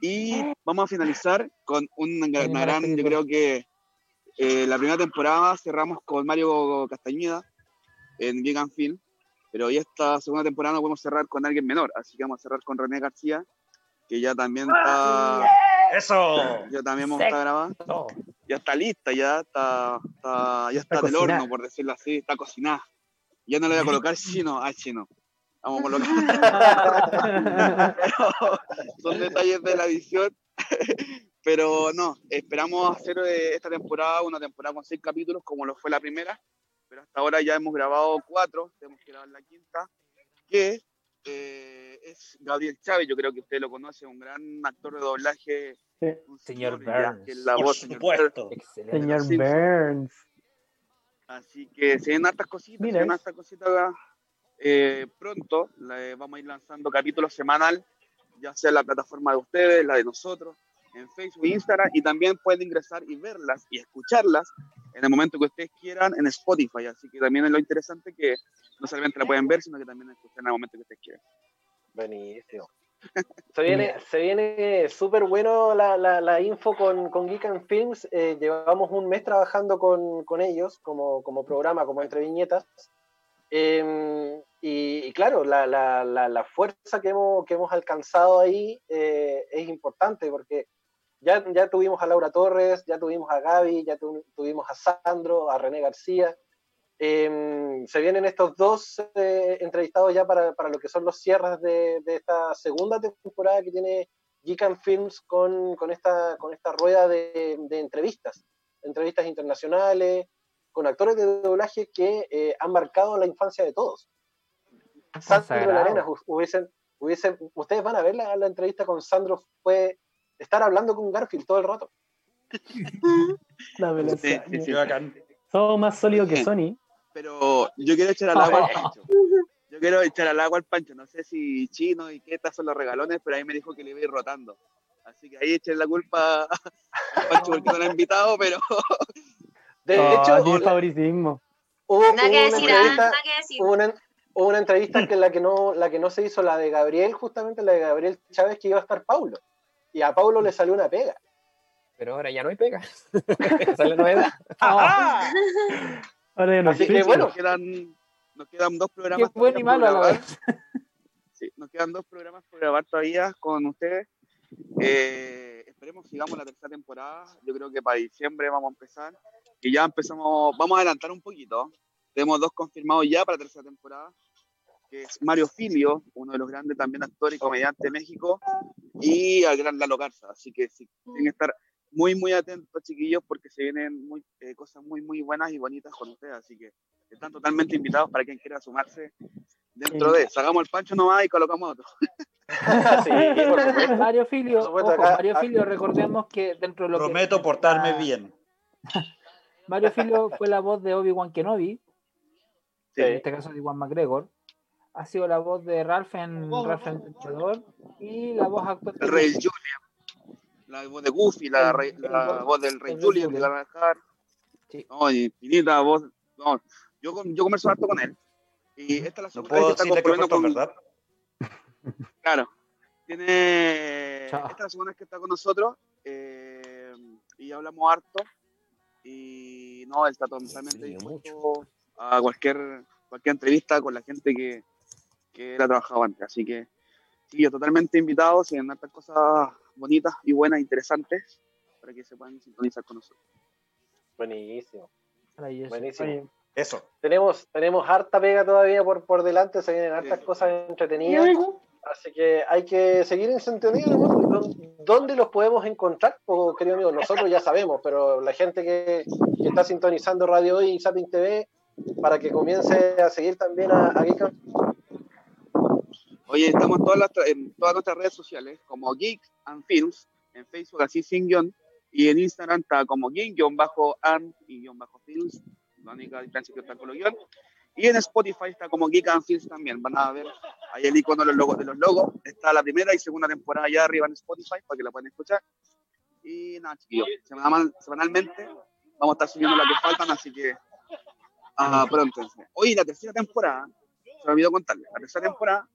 Y vamos a finalizar con una gran, yo creo que eh, la primera temporada cerramos con Mario Castañeda en Vegan Film. Pero ya esta segunda temporada no podemos cerrar con alguien menor, así que vamos a cerrar con René García, que ya también está, ¡Eso! ya también vamos a estar grabando. Ya está lista, ya está, está- ya está, Está del cocinada. horno, por decirlo así, está cocinada. Ya no le voy a colocar chino, ah, chino. Vamos a colocar. *laughs* Pero son detalles de la edición. *laughs* Pero no, esperamos hacer eh, esta temporada una temporada con seis capítulos, como lo fue la primera. Pero hasta ahora ya hemos grabado cuatro, tenemos que grabar la quinta, que eh, es Gabriel Chávez. Yo creo que usted lo conoce, un gran actor de doblaje. Sí. Señor Burns. que es la Por voz, señor supuesto. Excelente. Señor. Burns. Así que se ven hartas cositas, Mira, se ven hartas cositas eh, pronto. vamos a ir lanzando capítulos semanal, ya sea en la plataforma de ustedes, la de nosotros, en Facebook, Instagram, y también pueden ingresar y verlas y escucharlas en el momento que ustedes quieran en Spotify. Así que también es lo interesante que no solamente la pueden ver, sino que también la escuchan en el momento que ustedes quieran. Buenísimo. *laughs* Se viene, se viene súper bueno la, la, la info con, con Geek and Films. Eh, llevamos un mes trabajando con, con ellos como, como programa, como entre viñetas. Eh, y, y claro, la, la, la, la fuerza que hemos, que hemos alcanzado ahí eh, es importante porque ya, ya tuvimos a Laura Torres, ya tuvimos a Gaby, ya tu- tuvimos a Sandro, a René García. Eh, se vienen estos dos eh, entrevistados ya para, para lo que son los cierres de, de esta segunda temporada que tiene Geek and Films con, con, esta, con esta rueda de, de entrevistas, entrevistas internacionales, con actores de doblaje que eh, han marcado la infancia de todos. Sandro hu- hubiesen, hubiesen, ustedes van a ver la, la entrevista con Sandro, fue estar hablando con Garfield todo el rato. La velocidad. Sí, sí, bacán. Somos más sólidos que Sony. Pero yo quiero echar al agua al Pancho. *laughs* Yo quiero echar al agua al Pancho. No sé si Chino y Queta son los regalones, pero ahí me dijo que le iba a ir rotando. Así que ahí echen la culpa al Pancho porque no lo ha invitado, pero *laughs* De, Oh, hecho, la- favoritismo. hubo, Nada hubo que una decir, entrevista, nada que decir. hubo una, hubo una entrevista que la que no la que no se hizo la de Gabriel justamente la de Gabriel Chávez que iba a estar Paulo y a Paulo le salió una pega Pero ahora ya no hay pega. Esa es la novedad. Ahora ya no Así que bueno. nos quedan, nos quedan dos Qué programas. bueno y malo a por la grabar. vez. Sí, nos quedan dos programas por grabar todavía con ustedes. Eh, esperemos sigamos la tercera temporada. Yo creo que para diciembre vamos a empezar. Y ya empezamos, vamos a adelantar un poquito. Tenemos dos confirmados ya para la tercera temporada, que es Mario Filio, uno de los grandes también actores y comediantes de México, y al gran Lalo Garza. Así que sí, tienen que estar muy, muy atentos, chiquillos, porque se vienen muy, eh, cosas muy, muy buenas y bonitas con ustedes. Así que están totalmente invitados para quien quiera sumarse dentro de. Sacamos el pancho nomás y colocamos otro. *laughs* sí. Mario Filio, Por supuesto, ojo, acá- Mario Filio, recordemos que dentro de lo que- Prometo portarme Ah. bien. Mario Filio fue la voz de Obi-Wan Kenobi, Sí. en este caso de Iwan McGregor. Ha sido la voz de Ralph en Ralph el Demoledor y la voz actual de El Rey. Julian. La voz de Goofy, la, rey- la voz- del Rey Julian, de la. Sí. No, infinita voz. No, yo, con- yo converso harto con él. Y esta es la No segunda vez puedo que está componiendo con. ¿verdad? Claro. Tiene. Chao. Esta es la segunda vez que está con nosotros. eh, y hablamos harto. Y no, él está totalmente dispuesto a cualquier, cualquier entrevista con la gente que, que él ha trabajado antes. Así que, sí, yo totalmente invitado. Se ven hartas cosas bonitas y buenas, interesantes, para que se puedan sintonizar con nosotros. buenísimo Maravilloso. buenísimo Oye, Eso. tenemos tenemos harta pega todavía por, por delante se vienen hartas Sí. cosas entretenidas así que hay que seguir en sintonía ¿no? ¿Dó- ¿dónde los podemos encontrar? Pues, querido amigo nosotros ya sabemos pero la gente que, que está sintonizando Radio Hoy y Zapping TV para que comience a seguir también a, a Geek Oye, estamos todas, las, en todas nuestras redes sociales, como Geek and Films, en Facebook así sin guion, y en Instagram está como geek-and y guion bajo films, la única diferencia que está con los guion. Y en Spotify está como Geek and Films también, van a ver ahí el icono de los logos, de los logos. Está la primera y segunda temporada allá arriba en Spotify para que la puedan escuchar. Y nada, chiquillos, semanal- semanalmente vamos a estar subiendo las que faltan, así que ah, pronto. Oye, la tercera temporada, se me olvidó contarles, la tercera temporada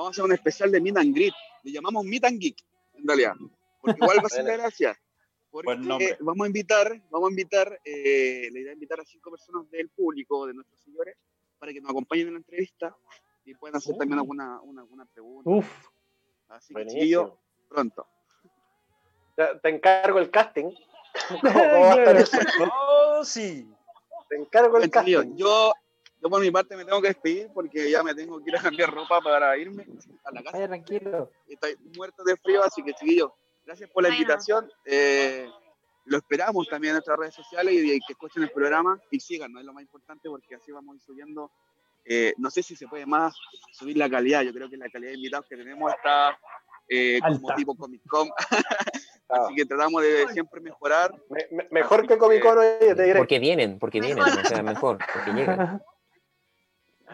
vamos a hacer un especial de Meet and Greet. Le llamamos Meet and Geek, en realidad. Porque igual va a ser la gracia. Porque Buen nombre. vamos a invitar, vamos a invitar, eh, la idea es invitar a cinco personas del público, de nuestros señores, para que nos acompañen en la entrevista y puedan hacer también alguna, una, alguna pregunta. Uf, Así que, chiquillos, pronto. Te encargo el casting. *laughs* *laughs* Oh, sí. Te encargo el casting. yo, yo por mi parte me tengo que despedir porque ya me tengo que ir a cambiar ropa para irme a la casa. Vaya tranquilo. Estoy muerto de frío, así que chiquillos, gracias por la Bueno. invitación. Eh, lo esperamos también en nuestras redes sociales y, y que escuchen el programa y sigan, ¿no? Es lo más importante porque así vamos a ir subiendo. eh, no sé si se puede más subir la calidad, yo creo que la calidad de invitados que tenemos está eh, como tipo Comic Con, *laughs* Ah, así que tratamos de siempre mejorar. me- me- mejor que Comic Con, oye, te diré. Porque vienen, porque vienen, o sea, mejor, porque llegan. *laughs*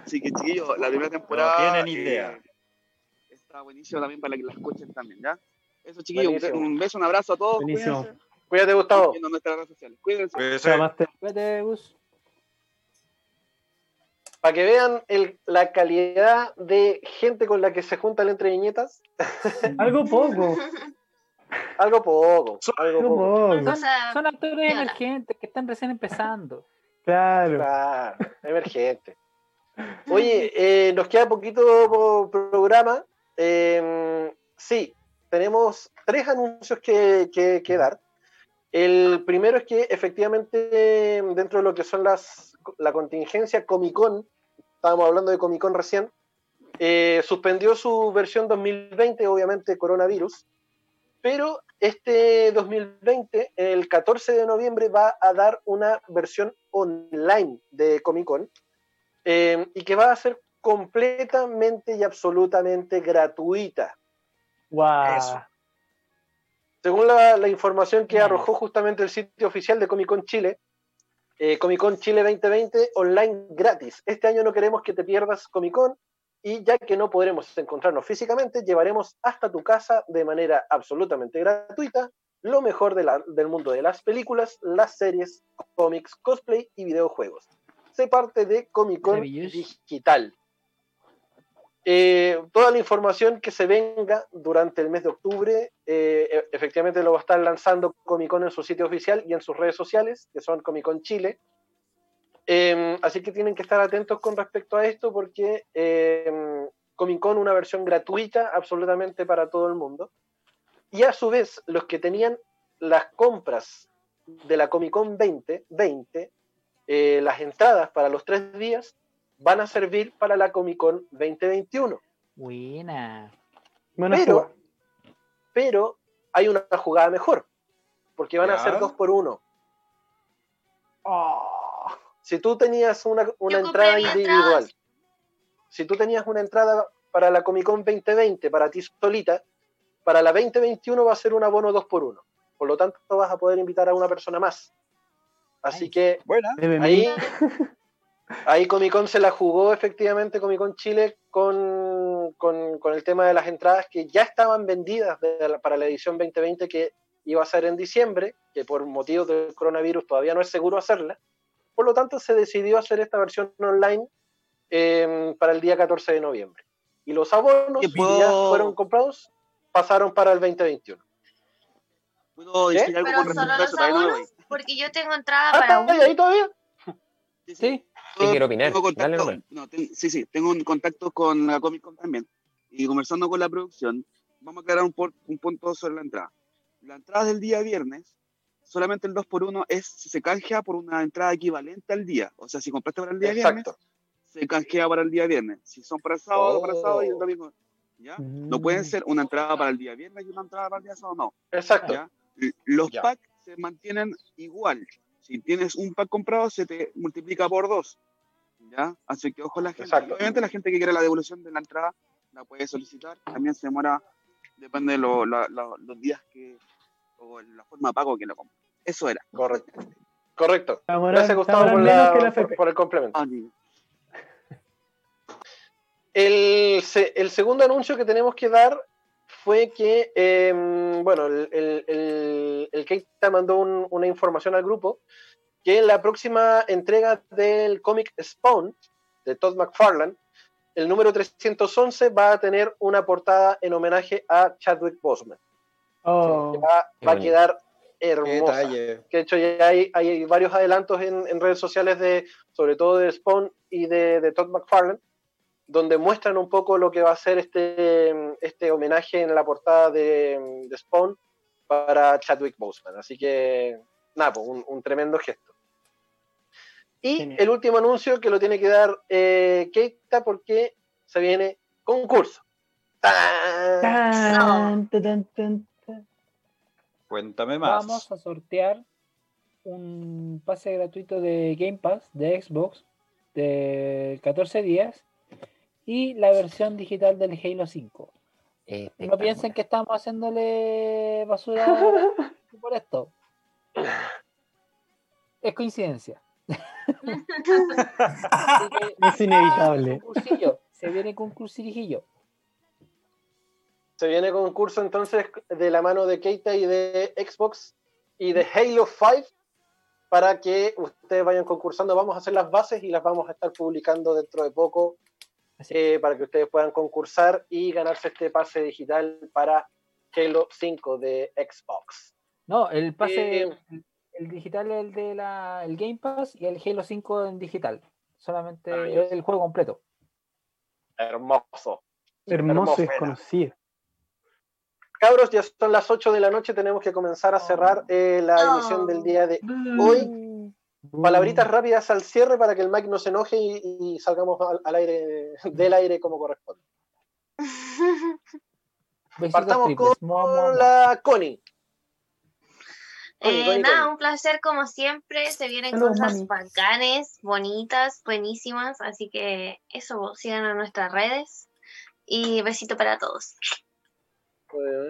Así que chiquillos, la primera temporada tienen eh, idea. está buenísimo también para que la escuchen también, ¿ya? Eso chiquillos, un, Buenísimo. un beso, un abrazo a todos. Buenísimo. Cuídense. Cuídate, Gustavo. Viendo nuestras redes sociales. Cuídense. Eh. Vete, Gus. Para que vean el- la calidad de gente con la que se juntan entre viñetas, Algo poco. *laughs* algo poco. Algo Algo poco. Son actores Viola. emergentes que están recién empezando. Claro. Claro, emergente. Oye, eh, nos queda poquito po- programa. Eh, sí, tenemos tres anuncios que dar. El primero es que efectivamente dentro de lo que son las la contingencia Comic Con, estábamos hablando de Comic Con recién, eh, suspendió su versión 2020, obviamente coronavirus, pero este 2020, el 14 de noviembre, va a dar una versión online de Comic Con eh, y que va a ser completamente y absolutamente gratuita. Guau. Eso. Según la, la información que arrojó justamente el sitio oficial de Comic Con Chile, eh, Comic Con Chile 2020 online gratis. Este año no queremos que te pierdas Comic Con y ya que no podremos encontrarnos físicamente, llevaremos hasta tu casa de manera absolutamente gratuita lo mejor de la- del mundo de las películas, las series, cómics, cosplay y videojuegos. Sé parte de Comic Con. Digital. Eh, toda la información que se venga durante el mes de octubre, eh, e- efectivamente lo va a estar lanzando Comic Con en su sitio oficial y en sus redes sociales, que son Comic Con Chile. Eh, así que tienen que estar atentos con respecto a esto porque eh, Comic Con una versión gratuita absolutamente para todo el mundo. Y a su vez, los que tenían las compras de la Comic Con 2020, eh, las entradas para los tres días, van a servir para la Comic Con 2021. Buena. Buena Pero, pero hay una jugada mejor, porque van a ser dos por uno. Si tú tenías una, una entrada individual, si tú tenías una entrada para la Comic Con 2020 para ti solita, para la 2021 va a ser un abono dos por uno. Por lo tanto, vas a poder invitar a una persona más. Así Ay. que ahí, *laughs* ahí Comic Con se la jugó efectivamente Comic Con Chile con, con- con el tema de las entradas que ya estaban vendidas de la- para la edición 2020 que iba a ser en diciembre, que por motivos del coronavirus todavía no es seguro hacerla. Por lo tanto, se decidió hacer esta versión online eh, para el día 14 de noviembre. Y los abonos ¿Qué que ya fueron comprados pasaron para el 2021. ¿Puedo ¿Qué? decir algo Pero con respecto a los eso? Porque yo tengo entrada Ah, para ¿está un. ahí todavía? Sí. ¿Qué quiero opinar? Tengo contacto, no, ten- sí, sí, tengo un contacto con la Comic Con también. Y conversando con la producción, vamos a aclarar un, por- un punto sobre la entrada. La entrada del día viernes, solamente el 2x1 es se canjea por una entrada equivalente al día. O sea, si compraste para el día viernes, se canjea para el día viernes. Si son para el sábado, para el sábado y el Oh. domingo. ¿ya? No pueden ser una entrada para el día viernes y una entrada para el día sábado, no. Exacto. Los Ya. packs se mantienen igual. Si tienes un pack comprado, se te multiplica por dos. ¿ya? Así que ojo la gente. Exacto. Obviamente la gente que quiera la devolución de la entrada la puede solicitar. También se demora, depende de lo- la- la- los días que, o la forma de pago que lo compre. Eso era. Correcto. Correcto. Gracias, Gustavo, por, la- por- el complemento. Ah, El, el segundo anuncio que tenemos que dar fue que, eh, bueno, el, el, el, el Keita mandó un- una información al grupo que en la próxima entrega del cómic Spawn de Todd McFarlane, el número 311 va a tener una portada en homenaje a Chadwick Boseman. Oh, que va, Qué va a quedar hermosa. que de hecho ya hay, hay varios adelantos en, en redes sociales de, sobre todo de Spawn y de, de Todd McFarlane, donde muestran un poco lo que va a ser este, este homenaje en la portada de, de Spawn para Chadwick Boseman. Así que, nada, pues, un, un tremendo gesto. Y Genial. el último anuncio que lo tiene que dar eh, Keita porque se viene concurso. ¡Tan! Tan, tan, tan, tan, tan. Cuéntame más. Vamos a sortear un pase gratuito de Game Pass de Xbox de 14 días y la versión digital del Halo 5. No piensen que estamos haciéndole basura *laughs* por esto. Es coincidencia. Así que, Es inevitable. concursillo, se viene concursillo. Se viene concurso entonces de la mano de Keita y de Xbox y de Halo 5 para que ustedes vayan concursando. Vamos a hacer las bases y las vamos a estar publicando dentro de poco eh, para que ustedes puedan concursar y ganarse este pase digital para Halo 5 de Xbox. No, el pase, Eh, el, el digital es el de la, el Game Pass y el Halo 5 en digital. Solamente Maravilloso. el juego completo. Hermoso. Hermoso y desconocido. Cabros, ya son las 8 de la noche, tenemos que comenzar a cerrar eh, la Oh. emisión del día de hoy. Palabritas rápidas al cierre para que el Mike no se enoje y, y salgamos al, al aire, del aire como corresponde. *laughs* Partamos triples. con Mua, mua, mua. la Connie. Connie, Eh, Connie, nada, Connie. un placer como siempre. Se vienen Hello, cosas mami. bacanes, bonitas, buenísimas. Así que eso, sigan a nuestras redes. Y besito para todos.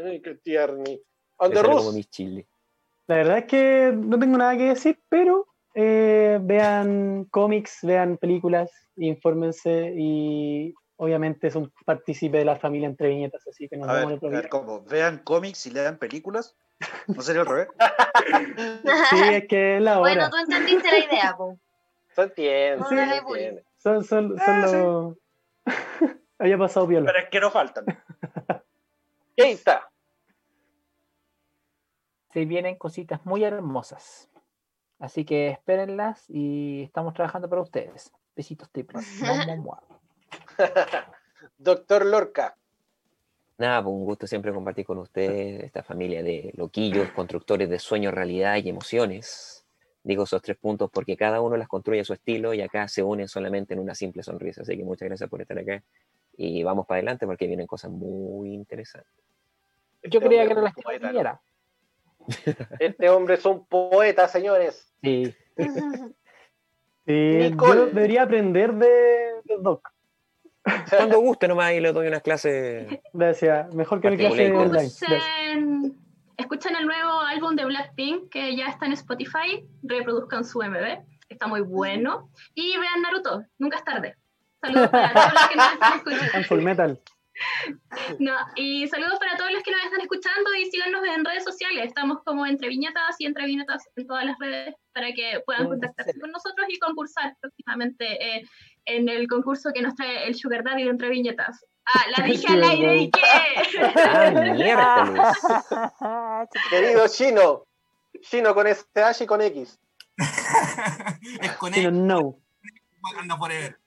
Ay, qué tierni. La verdad es que no tengo nada que decir, pero eh, vean cómics, vean películas, infórmense y obviamente son partícipe de la familia entre viñetas, así que nos A vemos ver, el otro a ver. ¿cómo? ¿Vean cómics y lean películas? ¿No sería al revés? *laughs* Sí, es que es la bueno, hora. tú entendiste la idea, po. Se entiende, No se le entiende. Son, son, son Ah, sí. los... *laughs* Había pasado piola. Pero es que no faltan. *laughs* Keita. Se vienen cositas muy hermosas. Así que espérenlas y estamos trabajando para ustedes. Besitos triples. *laughs* *laughs* Doctor Lorca. Nada, pues un gusto siempre compartir con ustedes esta familia de loquillos, constructores de sueños, realidad y emociones. Digo esos tres puntos porque cada uno las construye a su estilo y acá se unen solamente en una simple sonrisa. Así que muchas gracias por estar acá y vamos para adelante porque vienen cosas muy interesantes. Yo Este creía que era la es un poeta, Piñera. Este hombre es un poeta, señores. Sí. *laughs* Sí, yo debería aprender de, de Doc. Cuando guste nomás y le doy unas clases. Gracias. Mejor que mi clase online. Escuchen el nuevo álbum de Blackpink que ya está en Spotify. Reproduzcan su MV. Está muy bueno. Y vean Naruto. Nunca es tarde. Saludos para todos los que nos están escuchando. En *laughs* Full Metal. *laughs* No, y saludos para todos los que nos están escuchando y síganos en redes sociales. Estamos como entre viñetas y entre viñetas en todas las redes para que puedan contactarse con nosotros y concursar próximamente eh, en el concurso que nos trae el Sugar Daddy de entre viñetas. Ah, la dije al aire y qué. ¡Ah, miércoles! *laughs* Querido Chino. Chino con SH y con X. *laughs* es con Sí, él, no. anda forever.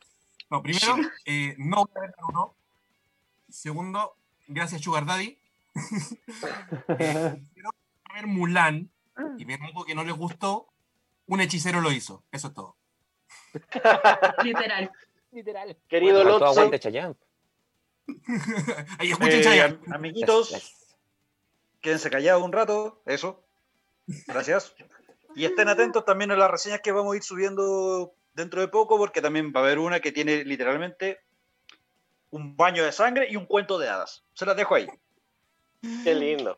No, primero, eh, no voy a ver Naruto. Segundo, gracias Sugar Daddy. *laughs* Quiero ver Mulan y ver algo que no les gustó. Un hechicero lo hizo. Eso es todo. *laughs* Literal. Literal. Querido Lotso. aguante Chayanne. *laughs* Ahí escuchen Eh, Chayanne. am- amiguitos, quédense callados un rato, eso. Gracias. Y estén atentos también a las reseñas que vamos a ir subiendo dentro de poco, porque también va a haber una que tiene literalmente un baño de sangre y un cuento de hadas. Se las dejo ahí. Qué lindo.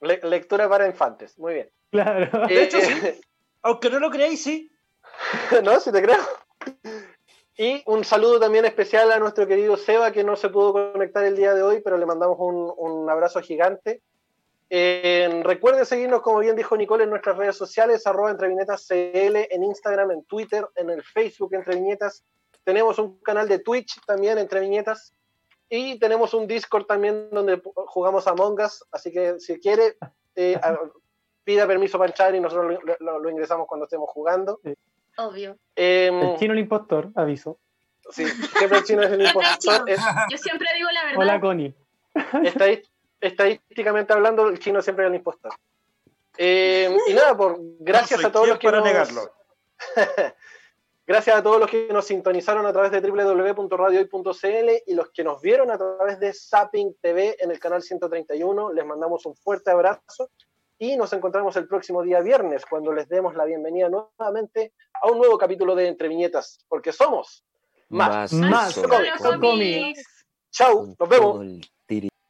Le- lectura para infantes. Muy bien. Claro. De hecho, Eh, sí. *laughs* Aunque no lo creáis, sí. *laughs* no, si te creo. Y un saludo también especial a nuestro querido Seba, que no se pudo conectar el día de hoy, pero le mandamos un, un abrazo gigante. Eh, recuerden seguirnos, como bien dijo Nicole, en nuestras redes sociales, arroba entre viñetas CL, en Instagram, en Twitter, en el Facebook entre viñetas. Tenemos un canal de Twitch también, entre viñetas. Y tenemos un Discord también donde jugamos a Us, así que si quiere, eh, *laughs* pida permiso para entrar y nosotros lo, lo- lo ingresamos cuando estemos jugando. Sí. Obvio. Em, El chino el impostor, aviso. sí, siempre el chino es el *laughs* impostor. Es- Yo siempre digo la verdad. Hola, Connie. *laughs* estadí- estadísticamente hablando, el chino siempre es el impostor. Em, y nada, por, gracias No a todos los que para nos- negarlo. Gracias a todos los que nos sintonizaron a través de www.radiohoy.cl y los que nos vieron a través de Zapping TV en el canal 131. Les mandamos un fuerte abrazo y nos encontramos el próximo día viernes cuando les demos la bienvenida nuevamente a un nuevo capítulo de Entre Viñetas, porque somos más. Más solo cómics. cómics. Chau, nos vemos.